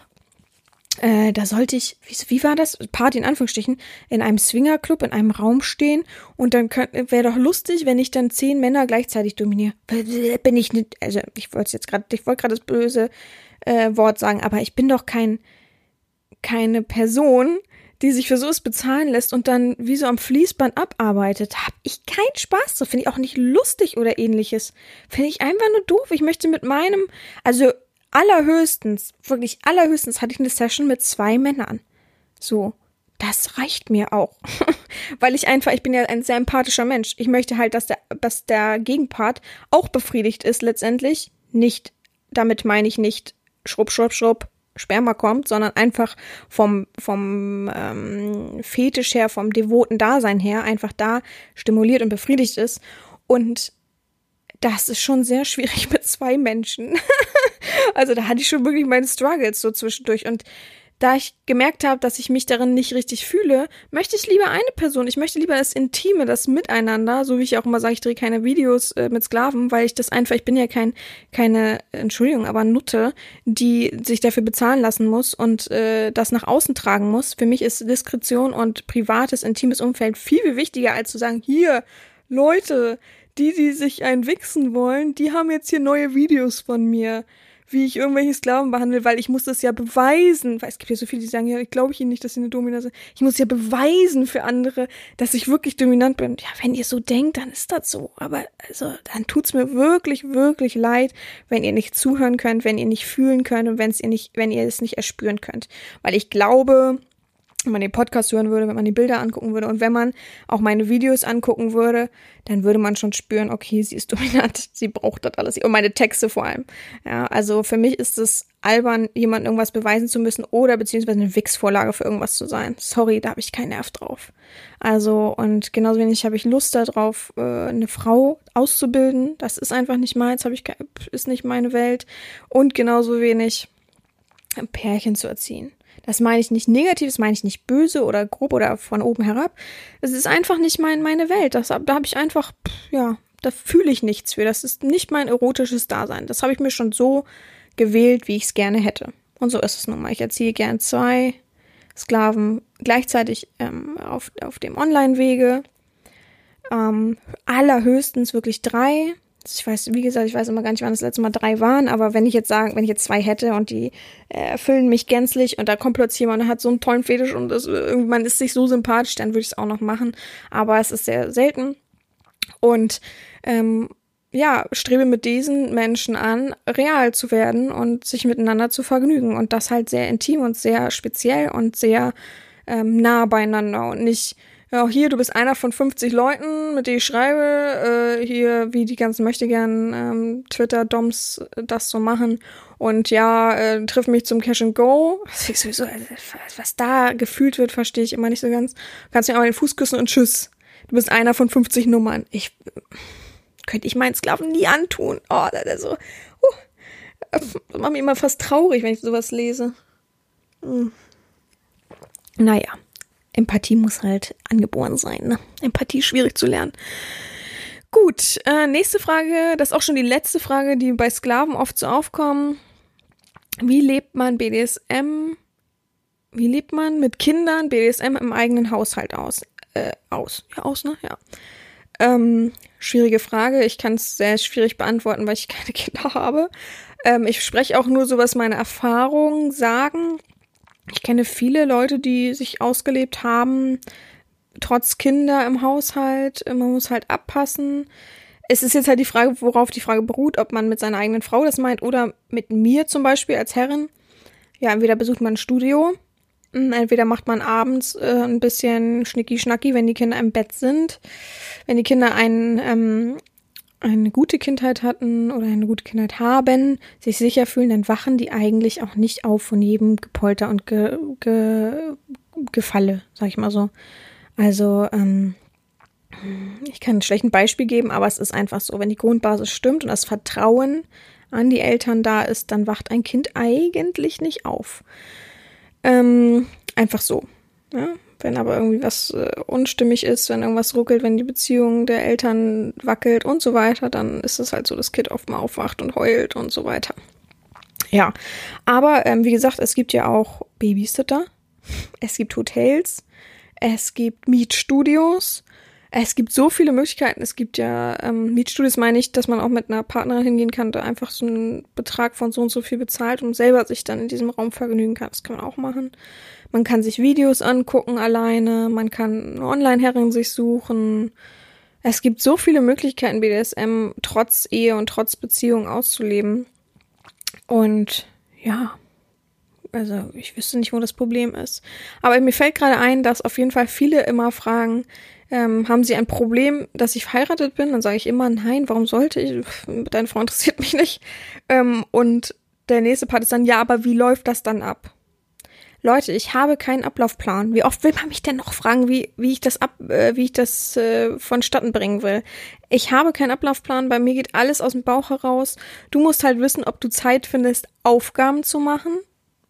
Äh, da sollte ich, wie, wie war das? Party in Anführungsstrichen, in einem Swingerclub, in einem Raum stehen und dann wäre doch lustig, wenn ich dann zehn Männer gleichzeitig dominiere. Bin ich nicht, also ich wollte jetzt gerade, ich wollte gerade das böse äh, Wort sagen, aber ich bin doch kein, keine Person, die sich für sowas bezahlen lässt und dann wie so am Fließband abarbeitet, hab ich keinen Spaß. So finde ich auch nicht lustig oder ähnliches. Finde ich einfach nur doof. Ich möchte mit meinem, also allerhöchstens, wirklich allerhöchstens hatte ich eine Session mit zwei Männern. So. Das reicht mir auch. (laughs) Weil ich einfach, ich bin ja ein sehr empathischer Mensch. Ich möchte halt, dass der, dass der Gegenpart auch befriedigt ist letztendlich. Nicht, damit meine ich nicht schrupp, schrupp, schrupp, Sperma kommt, sondern einfach vom, vom ähm, Fetisch her, vom devoten Dasein her, einfach da stimuliert und befriedigt ist. Und das ist schon sehr schwierig (laughs) mit zwei Menschen. also da hatte ich schon wirklich meine Struggles so zwischendurch. Und da ich gemerkt habe, dass ich mich darin nicht richtig fühle, möchte ich lieber eine Person. Ich möchte lieber das Intime, das Miteinander, so wie ich auch immer sage, ich drehe keine Videos äh, mit Sklaven, weil ich das einfach, ich bin ja kein, keine, Entschuldigung, aber Nutte, die sich dafür bezahlen lassen muss und äh, das nach außen tragen muss. Für mich ist Diskretion und privates, intimes Umfeld viel, viel wichtiger, als zu sagen, hier, Leute, die, die sich ein Wichsen wollen, die haben jetzt hier neue Videos von mir wie ich irgendwelche Sklaven behandle, weil ich muss das ja beweisen, weil es gibt ja so viele, die sagen, ja, ich glaube ich ihnen nicht, dass sie eine Domina sind. Ich muss ja beweisen für andere, dass ich wirklich dominant bin. Ja, wenn ihr so denkt, dann ist das so. Aber also, dann tut's mir wirklich, wirklich leid, wenn ihr nicht zuhören könnt, wenn ihr nicht fühlen könnt und wenn ihr nicht, wenn ihr es nicht erspüren könnt. Weil ich glaube, wenn man den Podcast hören würde, wenn man die Bilder angucken würde und wenn man auch meine Videos angucken würde, dann würde man schon spüren, okay, sie ist (laughs) dominant, sie braucht das alles und meine Texte vor allem. Ja, also für mich ist es albern, jemandem irgendwas beweisen zu müssen oder beziehungsweise eine Wix-Vorlage für irgendwas zu sein. Sorry, da habe ich keinen Nerv drauf. Also und genauso wenig habe ich Lust darauf, äh, eine Frau auszubilden. Das ist einfach nicht meins, habe ich ist nicht meine Welt und genauso wenig ein Pärchen zu erziehen. Das meine ich nicht negativ, das meine ich nicht böse oder grob oder von oben herab. Es ist einfach nicht mein, meine Welt. Das, da habe ich einfach, ja, da fühle ich nichts für. Das ist nicht mein erotisches Dasein. Das habe ich mir schon so gewählt, wie ich es gerne hätte. Und so ist es nun mal. Ich erziehe gern zwei Sklaven gleichzeitig ähm, auf, auf dem Online-Wege. Ähm, allerhöchstens wirklich drei ich weiß, wie gesagt, ich weiß immer gar nicht, wann das letzte Mal drei waren, aber wenn ich jetzt sagen, wenn ich jetzt zwei hätte und die äh, erfüllen mich gänzlich und da kommt plötzlich jemand und hat so einen tollen Fetisch und das, man ist sich so sympathisch, dann würde ich es auch noch machen. Aber es ist sehr selten. Und ähm, ja, strebe mit diesen Menschen an, real zu werden und sich miteinander zu vergnügen. Und das halt sehr intim und sehr speziell und sehr ähm, nah beieinander und nicht ja, hier, du bist einer von 50 Leuten, mit denen ich schreibe, äh, hier, wie die ganzen möchte gern ähm, Twitter-Doms das so machen. Und ja, äh, triff mich zum Cash and Go. Was, ich sowieso, also, was da gefühlt wird, verstehe ich immer nicht so ganz. Kannst mir auch den Fuß küssen und tschüss. Du bist einer von 50 Nummern. Ich könnte ich meinen Sklaven nie antun. Oh, das ist so. Uh, das macht mich immer fast traurig, wenn ich sowas lese. Hm. Naja. Empathie muss halt angeboren sein. Ne? Empathie schwierig zu lernen. Gut, äh, nächste Frage, das ist auch schon die letzte Frage, die bei Sklaven oft so aufkommen. Wie lebt man BDSM? Wie lebt man mit Kindern BDSM im eigenen Haushalt aus? Äh, aus. Ja, aus, ne? Ja. Ähm, schwierige Frage. Ich kann es sehr schwierig beantworten, weil ich keine (laughs) Kinder habe. Ähm, ich spreche auch nur so, was meine Erfahrungen sagen. Ich kenne viele Leute, die sich ausgelebt haben, trotz Kinder im Haushalt. Man muss halt abpassen. Es ist jetzt halt die Frage, worauf die Frage beruht, ob man mit seiner eigenen Frau das meint oder mit mir zum Beispiel als Herrin. Ja, entweder besucht man ein Studio, hm, entweder macht man abends äh, ein bisschen schnicki-schnacki, wenn die Kinder im Bett sind. Wenn die Kinder einen ähm, eine gute Kindheit hatten oder eine gute Kindheit haben, sich sicher fühlen, dann wachen die eigentlich auch nicht auf von jedem Gepolter und Ge Ge Gefalle, sag ich mal so. Also, ähm, ich kann ein Beispiel geben, aber es ist einfach so, wenn die Grundbasis stimmt und das Vertrauen an die Eltern da ist, dann wacht ein Kind eigentlich nicht auf. Ähm, einfach so. Ja? Wenn aber irgendwie was äh, unstimmig ist, wenn irgendwas ruckelt, wenn die Beziehung der Eltern wackelt und so weiter, dann ist es halt so, das Kind oft mal aufwacht und heult und so weiter. Ja, aber ähm, wie gesagt, es gibt ja auch Babysitter, es gibt Hotels, es gibt Mietstudios, es gibt so viele Möglichkeiten. Es gibt ja ähm, Mietstudios, meine ich, dass man auch mit einer Partnerin hingehen kann, da einfach so einen Betrag von so und so viel bezahlt und selber sich dann in diesem Raum vergnügen kann. Das kann man auch machen. Man kann sich Videos angucken alleine, man kann Online-Herren sich suchen. Es gibt so viele Möglichkeiten, BDSM trotz Ehe und trotz Beziehung auszuleben. Und ja, also ich wüsste nicht, wo das Problem ist. Aber mir fällt gerade ein, dass auf jeden Fall viele immer fragen, ähm, haben sie ein Problem, dass ich verheiratet bin? Dann sage ich immer, nein, warum sollte ich? Deine Frau (laughs) interessiert mich nicht. Ähm, und der nächste Part ist dann, ja, aber wie läuft das dann ab? Leute, ich habe keinen Ablaufplan. Wie oft will man mich denn noch fragen, wie, wie ich das ab, äh, wie ich das äh, vonstatten bringen will? Ich habe keinen Ablaufplan. Bei mir geht alles aus dem Bauch heraus. Du musst halt wissen, ob du Zeit findest, Aufgaben zu machen.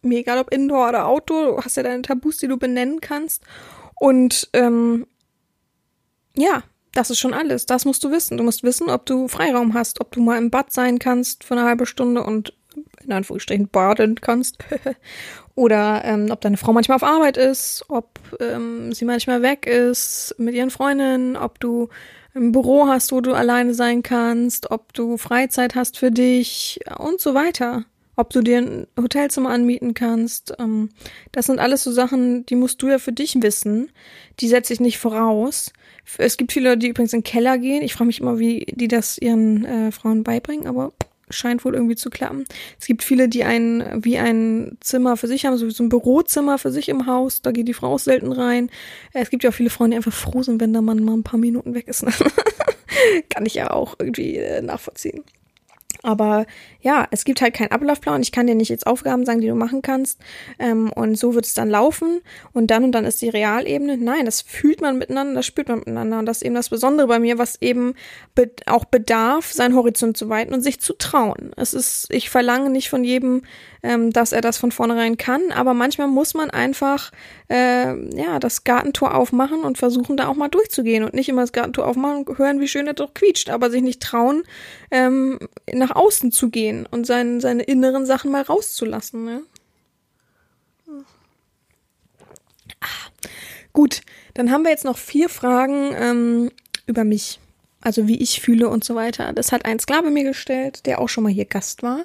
Mir egal, ob Indoor oder Outdoor. Du hast ja deine Tabus, die du benennen kannst. Und ähm, ja, das ist schon alles. Das musst du wissen. Du musst wissen, ob du Freiraum hast, ob du mal im Bad sein kannst für eine halbe Stunde und in Anführungsstrichen baden kannst. (laughs) Oder ähm, ob deine Frau manchmal auf Arbeit ist, ob ähm, sie manchmal weg ist mit ihren Freundinnen, ob du ein Büro hast, wo du alleine sein kannst, ob du Freizeit hast für dich und so weiter. Ob du dir ein Hotelzimmer anmieten kannst. Ähm, das sind alles so Sachen, die musst du ja für dich wissen. Die setze ich nicht voraus. Es gibt viele, die übrigens in den Keller gehen. Ich frage mich immer, wie die das ihren äh, Frauen beibringen, aber scheint wohl irgendwie zu klappen. Es gibt viele, die ein, wie ein Zimmer für sich haben, so wie so ein Bürozimmer für sich im Haus. Da geht die Frau selten rein. Es gibt ja auch viele Frauen, die einfach froh sind, wenn der Mann mal ein paar Minuten weg ist. (laughs) Kann ich ja auch irgendwie äh, nachvollziehen. Aber ja, es gibt halt keinen Ablaufplan. Ich kann dir nicht jetzt Aufgaben sagen, die du machen kannst. Ähm, und so wird es dann laufen. Und dann und dann ist die Realebene. Nein, das fühlt man miteinander, das spürt man miteinander. Und das ist eben das Besondere bei mir, was eben be auch bedarf, seinen Horizont zu weiten und sich zu trauen. Es ist, ich verlange nicht von jedem, ähm, dass er das von vornherein kann, aber manchmal muss man einfach äh, ja das Gartentor aufmachen und versuchen, da auch mal durchzugehen und nicht immer das Gartentor aufmachen und hören, wie schön er doch quietscht, aber sich nicht trauen, ähm, nach außen zu gehen und sein, seine inneren Sachen mal rauszulassen. Ne? Ah, gut, dann haben wir jetzt noch vier Fragen ähm, über mich. Also wie ich fühle und so weiter. Das hat ein Sklave mir gestellt, der auch schon mal hier Gast war.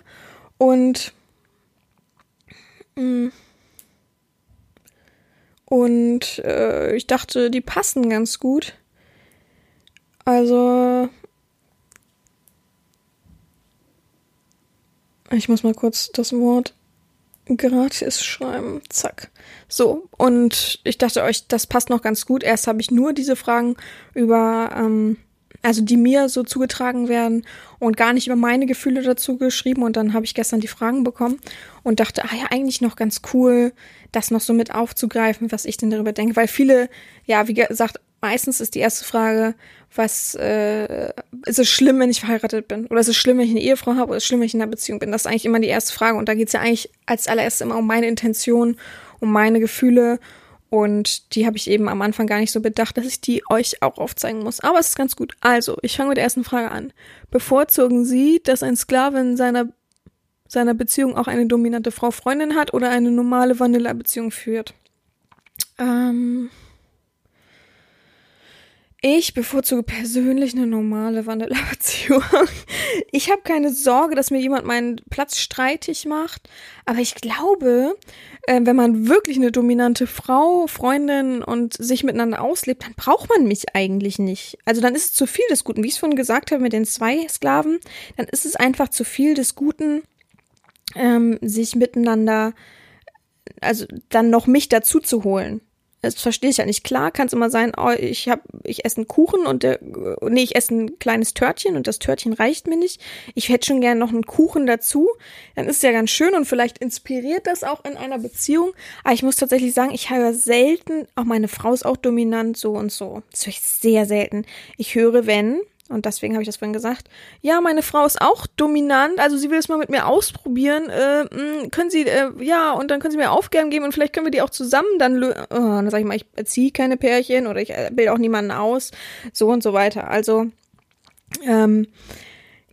Und. Und äh, ich dachte, die passen ganz gut. Also. Ich muss mal kurz das Wort gratis schreiben. Zack. So, und ich dachte euch, das passt noch ganz gut. Erst habe ich nur diese Fragen über ähm, also die mir so zugetragen werden und gar nicht über meine Gefühle dazu geschrieben. Und dann habe ich gestern die Fragen bekommen und dachte, ah ja, eigentlich noch ganz cool, das noch so mit aufzugreifen, was ich denn darüber denke. Weil viele, ja, wie gesagt, meistens ist die erste Frage, was äh, ist es schlimm, wenn ich verheiratet bin? Oder ist es schlimm, wenn ich eine Ehefrau habe? Oder ist es schlimm, wenn ich in einer Beziehung bin? Das ist eigentlich immer die erste Frage. Und da geht es ja eigentlich als allererstes immer um meine Intention, um meine Gefühle und die habe ich eben am Anfang gar nicht so bedacht, dass ich die euch auch aufzeigen muss. Aber es ist ganz gut. Also, ich fange mit der ersten Frage an. Bevorzugen Sie, dass ein Sklave in seiner, seiner Beziehung auch eine dominante Frau Freundin hat oder eine normale Vanilla-Beziehung führt? Ähm, ich bevorzuge persönlich eine normale Vanilla-Beziehung. (laughs) Ich habe keine Sorge, dass mir jemand meinen Platz streitig macht. Aber ich glaube, äh, wenn man wirklich eine dominante Frau, Freundin und sich miteinander auslebt, dann braucht man mich eigentlich nicht. Also dann ist es zu viel des Guten. Wie ich es vorhin gesagt habe mit den zwei Sklaven, dann ist es einfach zu viel des Guten, ähm, sich miteinander, also dann noch mich dazu zu holen. Das verstehe ich ja nicht. Klar kann es immer sein, oh, ich hab, ich esse einen Kuchen und der, nee, ich esse ein kleines Törtchen und das Törtchen reicht mir nicht. Ich hätte schon gerne noch einen Kuchen dazu. Dann ist es ja ganz schön und vielleicht inspiriert das auch in einer Beziehung. Aber ich muss tatsächlich sagen, ich höre selten, auch meine Frau ist auch dominant, so und so. Das höre ich sehr selten. Ich höre, wenn, und deswegen habe ich das vorhin gesagt. Ja, meine Frau ist auch dominant, also sie will es mal mit mir ausprobieren. Äh, mh, können Sie, äh, ja, und dann können Sie mir Aufgaben geben und vielleicht können wir die auch zusammen dann lösen. Oh, dann sage ich mal, ich erziehe keine Pärchen oder ich äh, bilde auch niemanden aus, so und so weiter. Also, ähm,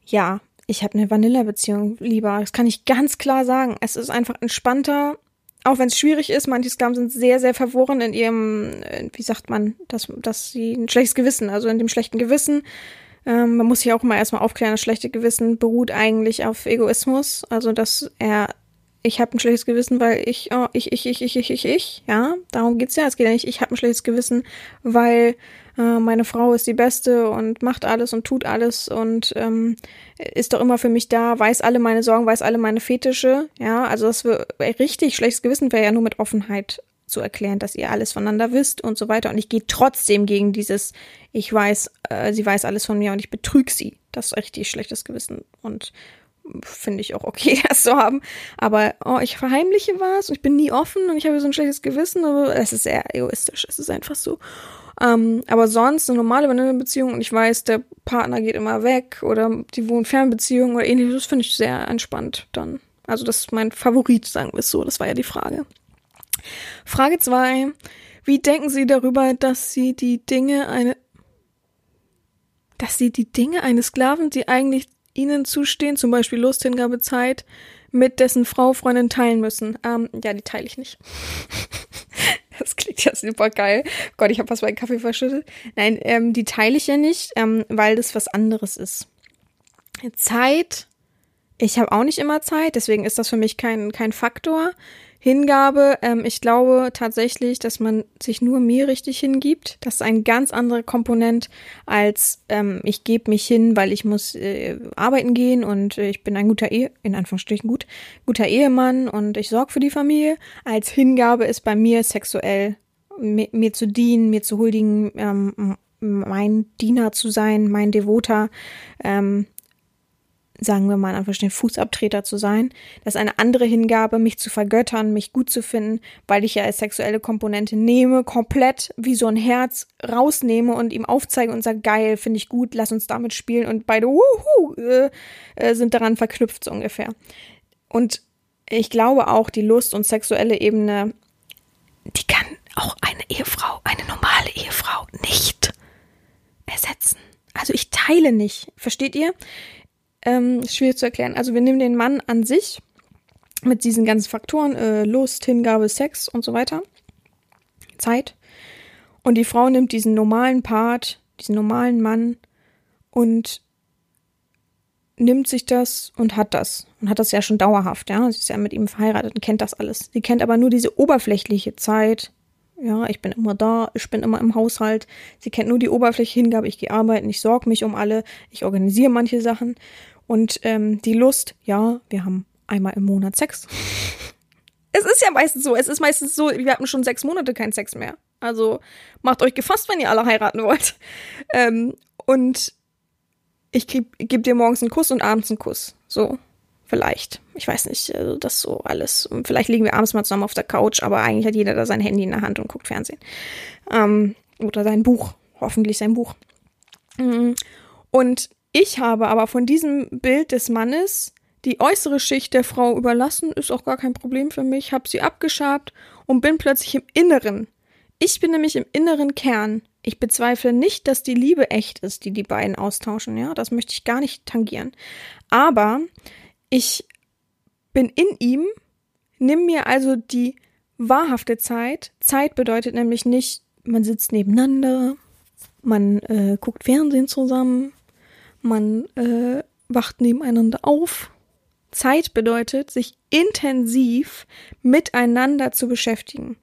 ja, ich habe eine Vanilla-Beziehung lieber. Das kann ich ganz klar sagen. Es ist einfach entspannter, auch wenn es schwierig ist, manche Sklaven sind sehr, sehr verworren in ihrem, äh, wie sagt man, dass, dass sie ein schlechtes Gewissen, also in dem schlechten Gewissen. Ähm, man muss sich auch immer erstmal aufklären, das schlechte Gewissen beruht eigentlich auf Egoismus. Also, dass er, ich habe ein schlechtes Gewissen, weil ich, oh, ich, ich, ich, ich, ich, ich, ich, ja, darum geht's ja. Es geht ja nicht, ich habe ein schlechtes Gewissen, weil äh, meine Frau ist die Beste und macht alles und tut alles und ähm, ist doch immer für mich da, weiß alle meine Sorgen, weiß alle meine Fetische. Ja, also das wäre richtig schlechtes Gewissen wäre ja nur mit Offenheit zu erklären, dass ihr alles voneinander wisst und so weiter. Und ich gehe trotzdem gegen dieses, ich weiß, äh, sie weiß alles von mir und ich betrüge sie. Das ist richtig schlechtes Gewissen und finde ich auch okay, (laughs) das zu haben. Aber oh, ich verheimliche was und ich bin nie offen und ich habe so ein schlechtes Gewissen, aber es ist sehr egoistisch. Es ist einfach so. Ähm, aber sonst eine normale Vanillebeziehung und ich weiß, der Partner geht immer weg oder die wohnen Fernbeziehung oder ähnliches, das finde ich sehr entspannt dann. Also das ist mein Favorit, sagen wir es so. Das war ja die Frage. Frage zwei: Wie denken Sie darüber, dass Sie die Dinge eine, dass Sie die Dinge eines Sklaven, die eigentlich Ihnen zustehen, zum Beispiel Lust, Hingabe, Zeit, mit dessen Frau, Freundin teilen müssen? Ähm, ja, die teile ich nicht. (laughs) Das klingt ja super geil. Gott, ich habe fast meinen Kaffee verschüttet. Nein, ähm, die teile ich ja nicht, ähm, weil das was anderes ist. Zeit. Ich habe auch nicht immer Zeit, deswegen ist das für mich kein, kein Faktor. Hingabe, ähm, ich glaube tatsächlich, dass man sich nur mir richtig hingibt. Das ist ein ganz anderer Komponent als ähm, ich gebe mich hin, weil ich muss äh, arbeiten gehen und äh, ich bin ein guter Ehe, in Anführungsstrichen gut, guter Ehemann und ich sorge für die Familie. Als Hingabe ist bei mir sexuell mir, mir zu dienen, mir zu huldigen, ähm, mein Diener zu sein, mein Devoter, ähm, sagen wir mal einfach den Fußabtreter zu sein. Das ist eine andere Hingabe, mich zu vergöttern, mich gut zu finden, weil ich ja als sexuelle Komponente nehme, komplett wie so ein Herz rausnehme und ihm aufzeige und sage, geil, finde ich gut, lass uns damit spielen und beide wuhu, äh, äh, sind daran verknüpft so ungefähr. Und ich glaube auch, die Lust und sexuelle Ebene, die kann auch eine Ehefrau, eine normale Ehefrau nicht ersetzen. Also ich teile nicht, versteht ihr? Ähm, schwierig zu erklären. Also wir nehmen den Mann an sich mit diesen ganzen Faktoren, äh, Lust, Hingabe, Sex und so weiter, Zeit. Und die Frau nimmt diesen normalen Part, diesen normalen Mann und nimmt sich das und hat das. Und hat das ja schon dauerhaft, ja. Sie ist ja mit ihm verheiratet und kennt das alles. Sie kennt aber nur diese oberflächliche Zeit. Ja, ich bin immer da, ich bin immer im Haushalt. Sie kennt nur die oberflächliche Hingabe, ich gehe arbeiten, ich sorge mich um alle, ich organisiere manche Sachen. Und ähm, die Lust, ja, wir haben einmal im Monat Sex. (laughs) es ist ja meistens so, es ist meistens so, wir hatten schon sechs Monate keinen Sex mehr. Also macht euch gefasst, wenn ihr alle heiraten wollt. (laughs) Ähm, und ich gebe geb dir morgens einen Kuss und abends einen Kuss. So, vielleicht. Ich weiß nicht, also das so alles. Und vielleicht liegen wir abends mal zusammen auf der Couch, aber eigentlich hat jeder da sein Handy in der Hand und guckt Fernsehen. Ähm, oder sein Buch. Hoffentlich sein Buch. Mm. Und ich habe aber von diesem Bild des Mannes die äußere Schicht der Frau überlassen, ist auch gar kein Problem für mich, habe sie abgeschabt und bin plötzlich im Inneren. Ich bin nämlich im inneren Kern. Ich bezweifle nicht, dass die Liebe echt ist, die die beiden austauschen, ja, das möchte ich gar nicht tangieren. Aber ich bin in ihm, nimm mir also die wahrhafte Zeit. Zeit bedeutet nämlich nicht, man sitzt nebeneinander, man äh, guckt Fernsehen zusammen, man äh, wacht nebeneinander auf. Zeit bedeutet, sich intensiv miteinander zu beschäftigen.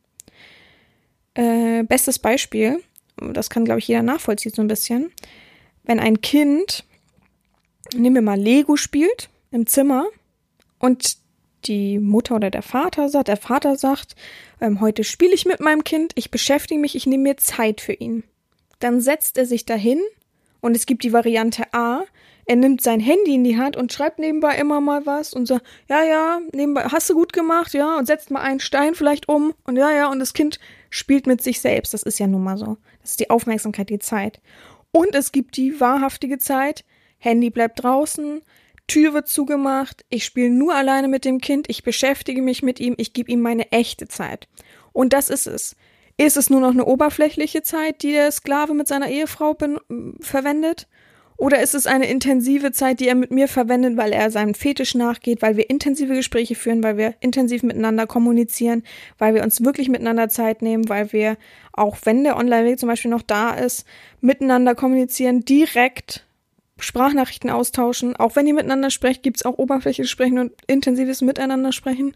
Äh, bestes Beispiel, das kann, glaube ich, jeder nachvollziehen so ein bisschen. Wenn ein Kind, nehmen wir mal Lego spielt im Zimmer und die Mutter oder der Vater sagt, der Vater sagt, ähm, heute spiele ich mit meinem Kind, ich beschäftige mich, ich nehme mir Zeit für ihn. Dann setzt er sich dahin und es gibt die Variante A, er nimmt sein Handy in die Hand und schreibt nebenbei immer mal was und sagt, ja, ja, nebenbei, hast du gut gemacht, ja, und setzt mal einen Stein vielleicht um und ja, ja, und das Kind spielt mit sich selbst. Das ist ja nun mal so. Das ist die Aufmerksamkeit, die Zeit. Und es gibt die wahrhaftige Zeit, Handy bleibt draußen, Tür wird zugemacht, ich spiele nur alleine mit dem Kind, ich beschäftige mich mit ihm, ich gebe ihm meine echte Zeit. Und das ist es. Ist es nur noch eine oberflächliche Zeit, die der Sklave mit seiner Ehefrau verwendet? Oder ist es eine intensive Zeit, die er mit mir verwendet, weil er seinem Fetisch nachgeht, weil wir intensive Gespräche führen, weil wir intensiv miteinander kommunizieren, weil wir uns wirklich miteinander Zeit nehmen, weil wir, auch wenn der Online-Weg zum Beispiel noch da ist, miteinander kommunizieren, direkt Sprachnachrichten austauschen. Auch wenn ihr miteinander sprecht, gibt's auch oberflächliches Sprechen und intensives Miteinander sprechen.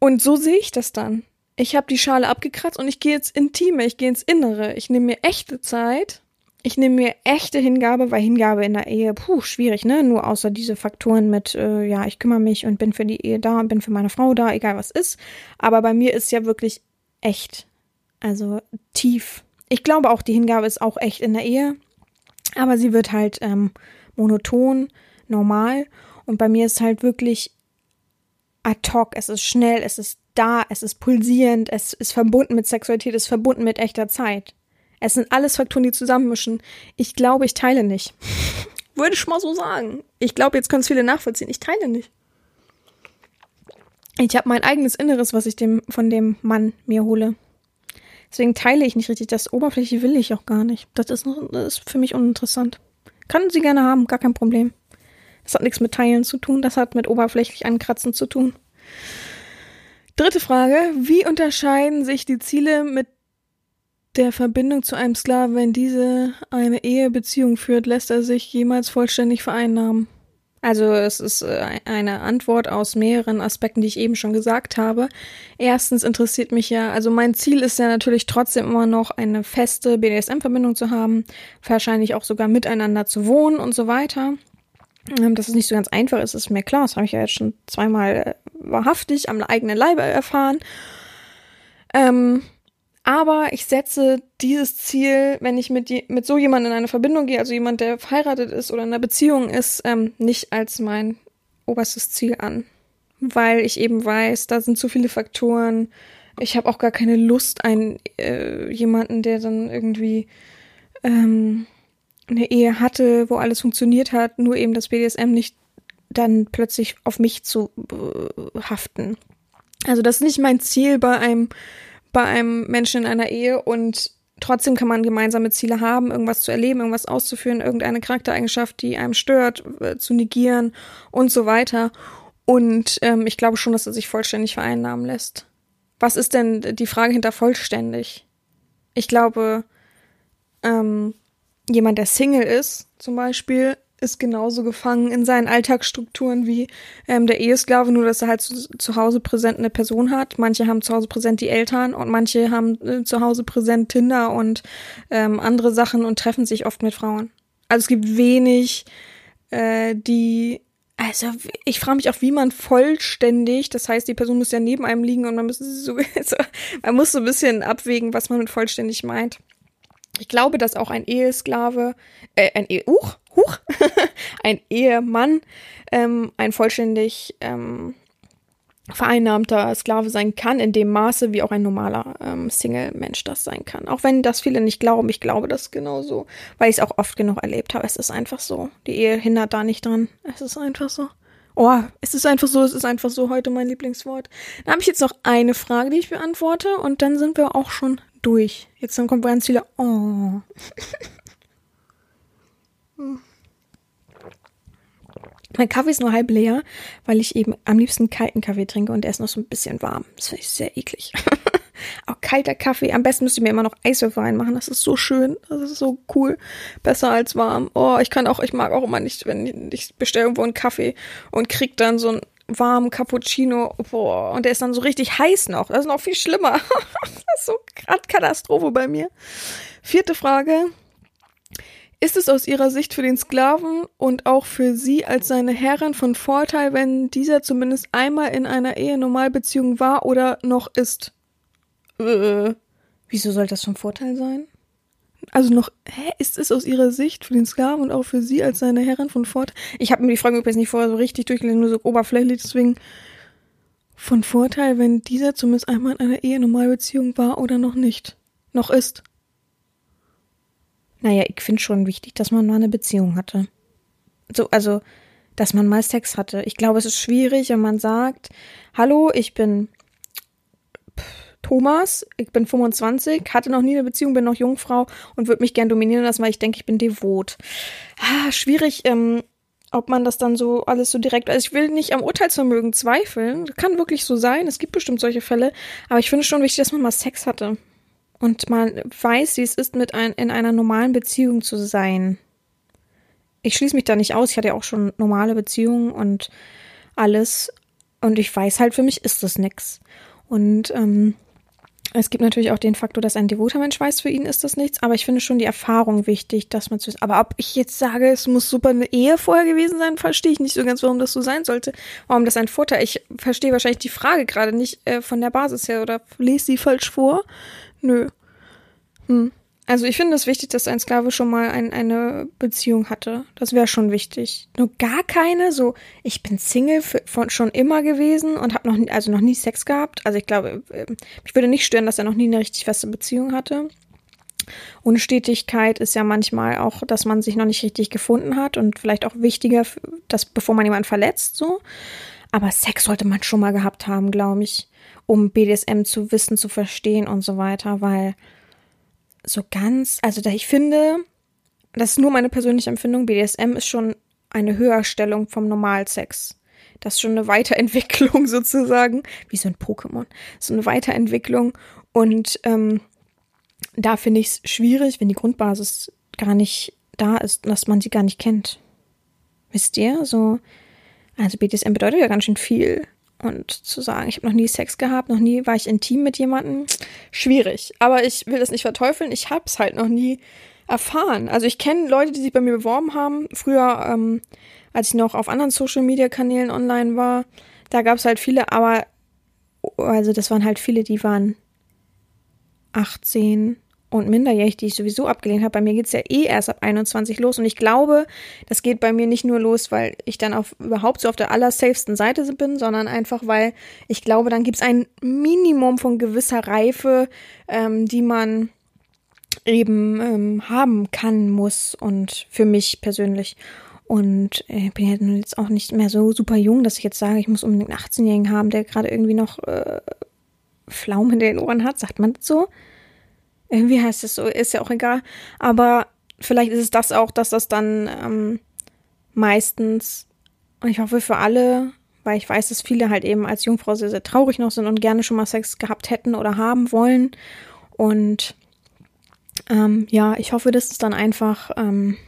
Und so sehe ich das dann. Ich habe die Schale abgekratzt und ich gehe jetzt intime, ich gehe ins Innere. Ich nehme mir echte Zeit ich nehme mir echte Hingabe, weil Hingabe in der Ehe, puh, schwierig, ne? Nur außer diese Faktoren mit, äh, ja, ich kümmere mich und bin für die Ehe da und bin für meine Frau da, egal was ist. Aber bei mir ist ja wirklich echt. Also tief. Ich glaube auch, die Hingabe ist auch echt in der Ehe. Aber sie wird halt ähm, monoton, normal. Und bei mir ist halt wirklich ad hoc, es ist schnell, es ist da, es ist pulsierend, es ist verbunden mit Sexualität, es ist verbunden mit echter Zeit. Es sind alles Faktoren, die zusammenmischen. Ich glaube, ich teile nicht. (laughs) Würde ich mal so sagen. Ich glaube, jetzt können es viele nachvollziehen. Ich teile nicht. Ich habe mein eigenes Inneres, was ich dem, von dem Mann mir hole. Deswegen teile ich nicht richtig. Das Oberfläche will ich auch gar nicht. Das ist, das ist für mich uninteressant. Kann sie gerne haben, gar kein Problem. Das hat nichts mit Teilen zu tun, das hat mit oberflächlich ankratzen zu tun. Dritte Frage. Wie unterscheiden sich die Ziele mit der Verbindung zu einem Sklaven, wenn diese eine Ehebeziehung führt, lässt er sich jemals vollständig vereinnahmen? Also es ist äh, eine Antwort aus mehreren Aspekten, die ich eben schon gesagt habe. Erstens interessiert mich ja, also mein Ziel ist ja natürlich trotzdem immer noch eine feste BDSM-Verbindung zu haben, wahrscheinlich auch sogar miteinander zu wohnen und so weiter. Ähm, dass es nicht so ganz einfach ist, ist mir klar. Das habe ich ja jetzt schon zweimal äh, wahrhaftig am eigenen Leibe erfahren. Ähm, aber ich setze dieses Ziel, wenn ich mit, die, mit so jemandem in eine Verbindung gehe, also jemand, der verheiratet ist oder in einer Beziehung ist, ähm, nicht als mein oberstes Ziel an. Weil ich eben weiß, da sind zu viele Faktoren. Ich habe auch gar keine Lust, einen äh, jemanden, der dann irgendwie ähm, eine Ehe hatte, wo alles funktioniert hat, nur eben das BDSM nicht dann plötzlich auf mich zu äh, haften. Also das ist nicht mein Ziel bei einem bei einem Menschen in einer Ehe und trotzdem kann man gemeinsame Ziele haben, irgendwas zu erleben, irgendwas auszuführen, irgendeine Charaktereigenschaft, die einem stört, äh, zu negieren und so weiter. Und ähm, ich glaube schon, dass er sich vollständig vereinnahmen lässt. Was ist denn die Frage hinter vollständig? Ich glaube, ähm, jemand, der Single ist, zum Beispiel, ist genauso gefangen in seinen Alltagsstrukturen wie ähm, der Ehesklave, nur dass er halt zu, zu, Hause präsent eine Person hat. Manche haben zu Hause präsent die Eltern und manche haben äh, zu Hause präsent Tinder und ähm, andere Sachen und treffen sich oft mit Frauen. Also es gibt wenig, äh, die also ich frage mich auch, wie man vollständig, das heißt, die Person muss ja neben einem liegen und man muss so, (laughs) man muss so ein bisschen abwägen, was man mit vollständig meint. Ich glaube, dass auch ein Ehesklave, äh, ein Ehe, uh, huch, (laughs) ein Ehemann ähm, ein vollständig ähm, vereinnahmter Sklave sein kann, in dem Maße, wie auch ein normaler ähm, Single-Mensch das sein kann. Auch wenn das viele nicht glauben, ich glaube das genauso, weil ich es auch oft genug erlebt habe. Es ist einfach so. Die Ehe hindert da nicht dran. Es ist einfach so. Oh, es ist einfach so, es ist einfach so heute mein Lieblingswort. Dann habe ich jetzt noch eine Frage, die ich beantworte und dann sind wir auch schon durch. Jetzt dann kommt ganz viele Oh. Mein Kaffee ist nur halb leer, weil ich eben am liebsten kalten Kaffee trinke und der ist noch so ein bisschen warm. Das finde ich sehr eklig. (laughs) Auch kalter Kaffee. Am besten müsst ihr mir immer noch Eiswürfel reinmachen. Das ist so schön. Das ist so cool. Besser als warm. Oh, ich kann auch, ich mag auch immer nicht, wenn ich bestelle irgendwo einen Kaffee und krieg dann so einen warmen Cappuccino. Boah, und der ist dann so richtig heiß noch. Das ist noch viel schlimmer. (laughs) das ist so gerade Katastrophe bei mir. Vierte Frage. Ist es aus ihrer Sicht für den Sklaven und auch für sie als seine Herrin von Vorteil, wenn dieser zumindest einmal in einer Ehe-Normalbeziehung war oder noch ist? Äh, wieso soll das von Vorteil sein? Also noch, hä, ist es aus ihrer Sicht für den Sklaven und auch für sie als seine Herrin von Vorteil? Ich habe mir die Frage übrigens nicht vorher so richtig durchgelesen, nur so oberflächlich, deswegen von Vorteil, wenn dieser zumindest einmal in einer Ehe-Normalbeziehung war oder noch nicht. Noch ist. Naja, ich finde schon wichtig, dass man mal eine Beziehung hatte. So, also, dass man mal Sex hatte. Ich glaube, es ist schwierig, wenn man sagt, hallo, ich bin Thomas, ich bin 25, hatte noch nie eine Beziehung, bin noch Jungfrau und würde mich gern dominieren lassen, weil ich denke, ich bin devot. Ah, schwierig, ähm, ob man das dann so alles so direkt, also ich will nicht am Urteilsvermögen zweifeln, kann wirklich so sein, es gibt bestimmt solche Fälle, aber ich finde schon wichtig, dass man mal Sex hatte und man weiß, wie es ist, mit ein, in einer normalen Beziehung zu sein. Ich schließe mich da nicht aus. Ich hatte ja auch schon normale Beziehungen und alles. Und ich weiß halt, für mich ist das nix. Und ähm, es gibt natürlich auch den Faktor, dass ein devoter Mensch weiß, für ihn ist das nichts, aber ich finde schon die Erfahrung wichtig, dass man zu. Aber ob ich jetzt sage, es muss super eine Ehe vorher gewesen sein, verstehe ich nicht so ganz, warum das so sein sollte. Warum das ein Vorteil? Ich verstehe wahrscheinlich die Frage gerade nicht äh, von der Basis her oder lese sie falsch vor. Nö. Hm. Also ich finde es wichtig, dass ein Sklave schon mal ein, eine Beziehung hatte. Das wäre schon wichtig. Nur gar keine. So, ich bin Single für, von, schon immer gewesen und habe noch nie, also noch nie Sex gehabt. Also ich glaube, ähm, mich würde nicht stören, dass er noch nie eine richtig feste Beziehung hatte. Unstetigkeit ist ja manchmal auch, dass man sich noch nicht richtig gefunden hat und vielleicht auch wichtiger, dass bevor man jemanden verletzt, so. Aber Sex sollte man schon mal gehabt haben, glaube ich, um BDSM zu wissen, zu verstehen und so weiter, weil so ganz, also da ich finde, das ist nur meine persönliche Empfindung, BDSM ist schon eine Höherstellung vom Normalsex. Das ist schon eine Weiterentwicklung (laughs) sozusagen, wie so ein Pokémon. So eine Weiterentwicklung. Und ähm, da finde ich es schwierig, wenn die Grundbasis gar nicht da ist, dass man sie gar nicht kennt. Wisst ihr? So, also BDSM bedeutet ja ganz schön viel. Und zu sagen, ich habe noch nie Sex gehabt, noch nie war ich intim mit jemandem, schwierig. Aber ich will das nicht verteufeln, ich habe es halt noch nie erfahren. Also ich kenne Leute, die sich bei mir beworben haben. Früher, ähm, als ich noch auf anderen Social-Media-Kanälen online war, da gab es halt viele, aber also das waren halt viele, die waren 18, und minderjährig, die ich sowieso abgelehnt habe. Bei mir geht's ja eh erst ab 21 los. Und ich glaube, das geht bei mir nicht nur los, weil ich dann auf, überhaupt so auf der allersafesten Seite bin, sondern einfach, weil ich glaube, dann gibt's ein Minimum von gewisser Reife, ähm, die man eben ähm, haben kann, muss und für mich persönlich. Und äh, bin ja jetzt auch nicht mehr so super jung, dass ich jetzt sage, ich muss unbedingt einen 18-Jährigen haben, der gerade irgendwie noch äh, Pflaumen in den Ohren hat. Sagt man das so? Irgendwie heißt es so, ist ja auch egal. Aber vielleicht ist es das auch, dass das dann ähm, meistens, und ich hoffe für alle, weil ich weiß, dass viele halt eben als Jungfrau sehr, sehr traurig noch sind und gerne schon mal Sex gehabt hätten oder haben wollen. Und ähm, ja, ich hoffe, dass es dann einfach ähm,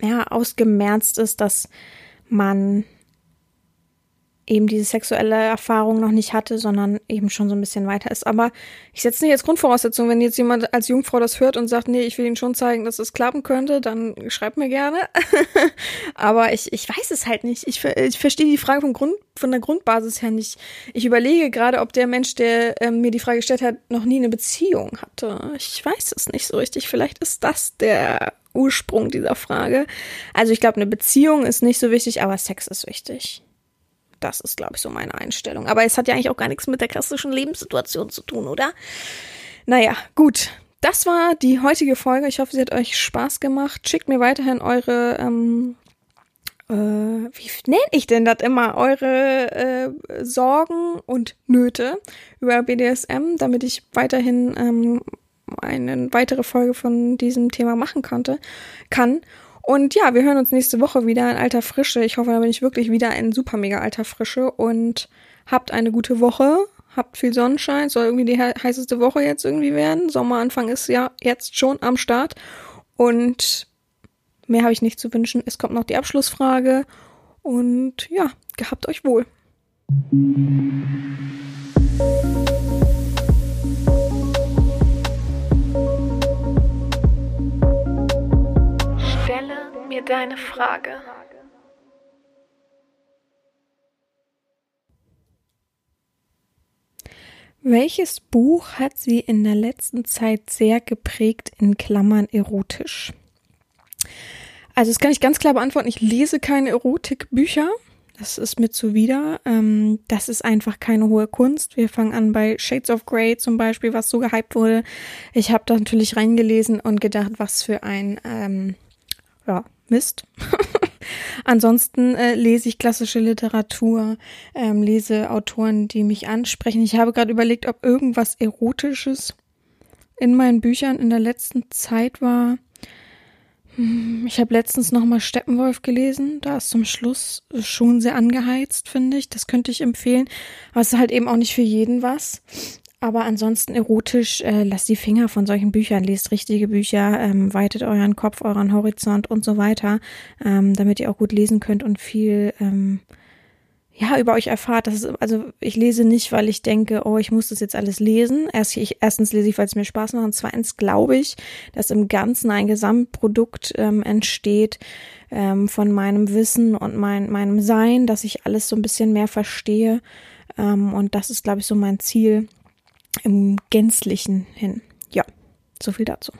ja, ausgemerzt ist, dass man eben diese sexuelle Erfahrung noch nicht hatte, sondern eben schon so ein bisschen weiter ist. Aber ich setze nicht als Grundvoraussetzung, wenn jetzt jemand als Jungfrau das hört und sagt, nee, ich will Ihnen schon zeigen, dass es klappen könnte, dann schreibt mir gerne. (laughs) Aber ich, ich weiß es halt nicht. Ich, ich verstehe die Frage vom Grund, von der Grundbasis her nicht. Ich überlege gerade, ob der Mensch, der äh, mir die Frage gestellt hat, noch nie eine Beziehung hatte. Ich weiß es nicht so richtig. Vielleicht ist das der Ursprung dieser Frage. Also ich glaube, eine Beziehung ist nicht so wichtig, aber Sex ist wichtig. Das ist, glaube ich, so meine Einstellung. Aber es hat ja eigentlich auch gar nichts mit der klassischen Lebenssituation zu tun, oder? Naja, gut. Das war die heutige Folge. Ich hoffe, sie hat euch Spaß gemacht. Schickt mir weiterhin eure, ähm, äh, wie nenne ich denn das immer? Eure äh, Sorgen und Nöte über BDSM, damit ich weiterhin ähm, eine weitere Folge von diesem Thema machen konnte, kann. Und ja, wir hören uns nächste Woche wieder in alter Frische. Ich hoffe, da bin ich wirklich wieder in super mega alter Frische und habt eine gute Woche. Habt viel Sonnenschein. Soll irgendwie die heißeste Woche jetzt irgendwie werden. Sommeranfang ist ja jetzt schon am Start. Und mehr habe ich nicht zu wünschen. Es kommt noch die Abschlussfrage. Und ja, gehabt euch wohl. Mir deine Frage. Welches Buch hat sie in der letzten Zeit sehr geprägt, in Klammern erotisch? Also das kann ich ganz klar beantworten. Ich lese keine Erotikbücher. Das ist mir zuwider. Ähm, das ist einfach keine hohe Kunst. Wir fangen an bei Shades of Grey zum Beispiel, was so gehypt wurde. Ich habe da natürlich reingelesen und gedacht, was für ein ähm, ja, Mist. (laughs) Ansonsten äh, lese ich klassische Literatur, ähm, lese Autoren, die mich ansprechen. Ich habe gerade überlegt, ob irgendwas Erotisches in meinen Büchern in der letzten Zeit war. Hm, ich habe letztens nochmal Steppenwolf gelesen. Da ist zum Schluss schon sehr angeheizt, finde ich. Das könnte ich empfehlen. Aber es ist halt eben auch nicht für jeden was. Aber ansonsten erotisch, äh, lasst die Finger von solchen Büchern, lest richtige Bücher, ähm, weitet euren Kopf, euren Horizont und so weiter, ähm, damit ihr auch gut lesen könnt und viel ähm, ja über euch erfahrt. Das ist, also ich lese nicht, weil ich denke, oh, ich muss das jetzt alles lesen. Erst, ich, erstens lese ich, weil es mir Spaß macht. Und zweitens glaube ich, dass im Ganzen ein Gesamtprodukt ähm, entsteht ähm, von meinem Wissen und mein, meinem Sein, dass ich alles so ein bisschen mehr verstehe. Ähm, und das ist, glaube ich, so mein Ziel im Gänzlichen hin. Ja, so viel dazu.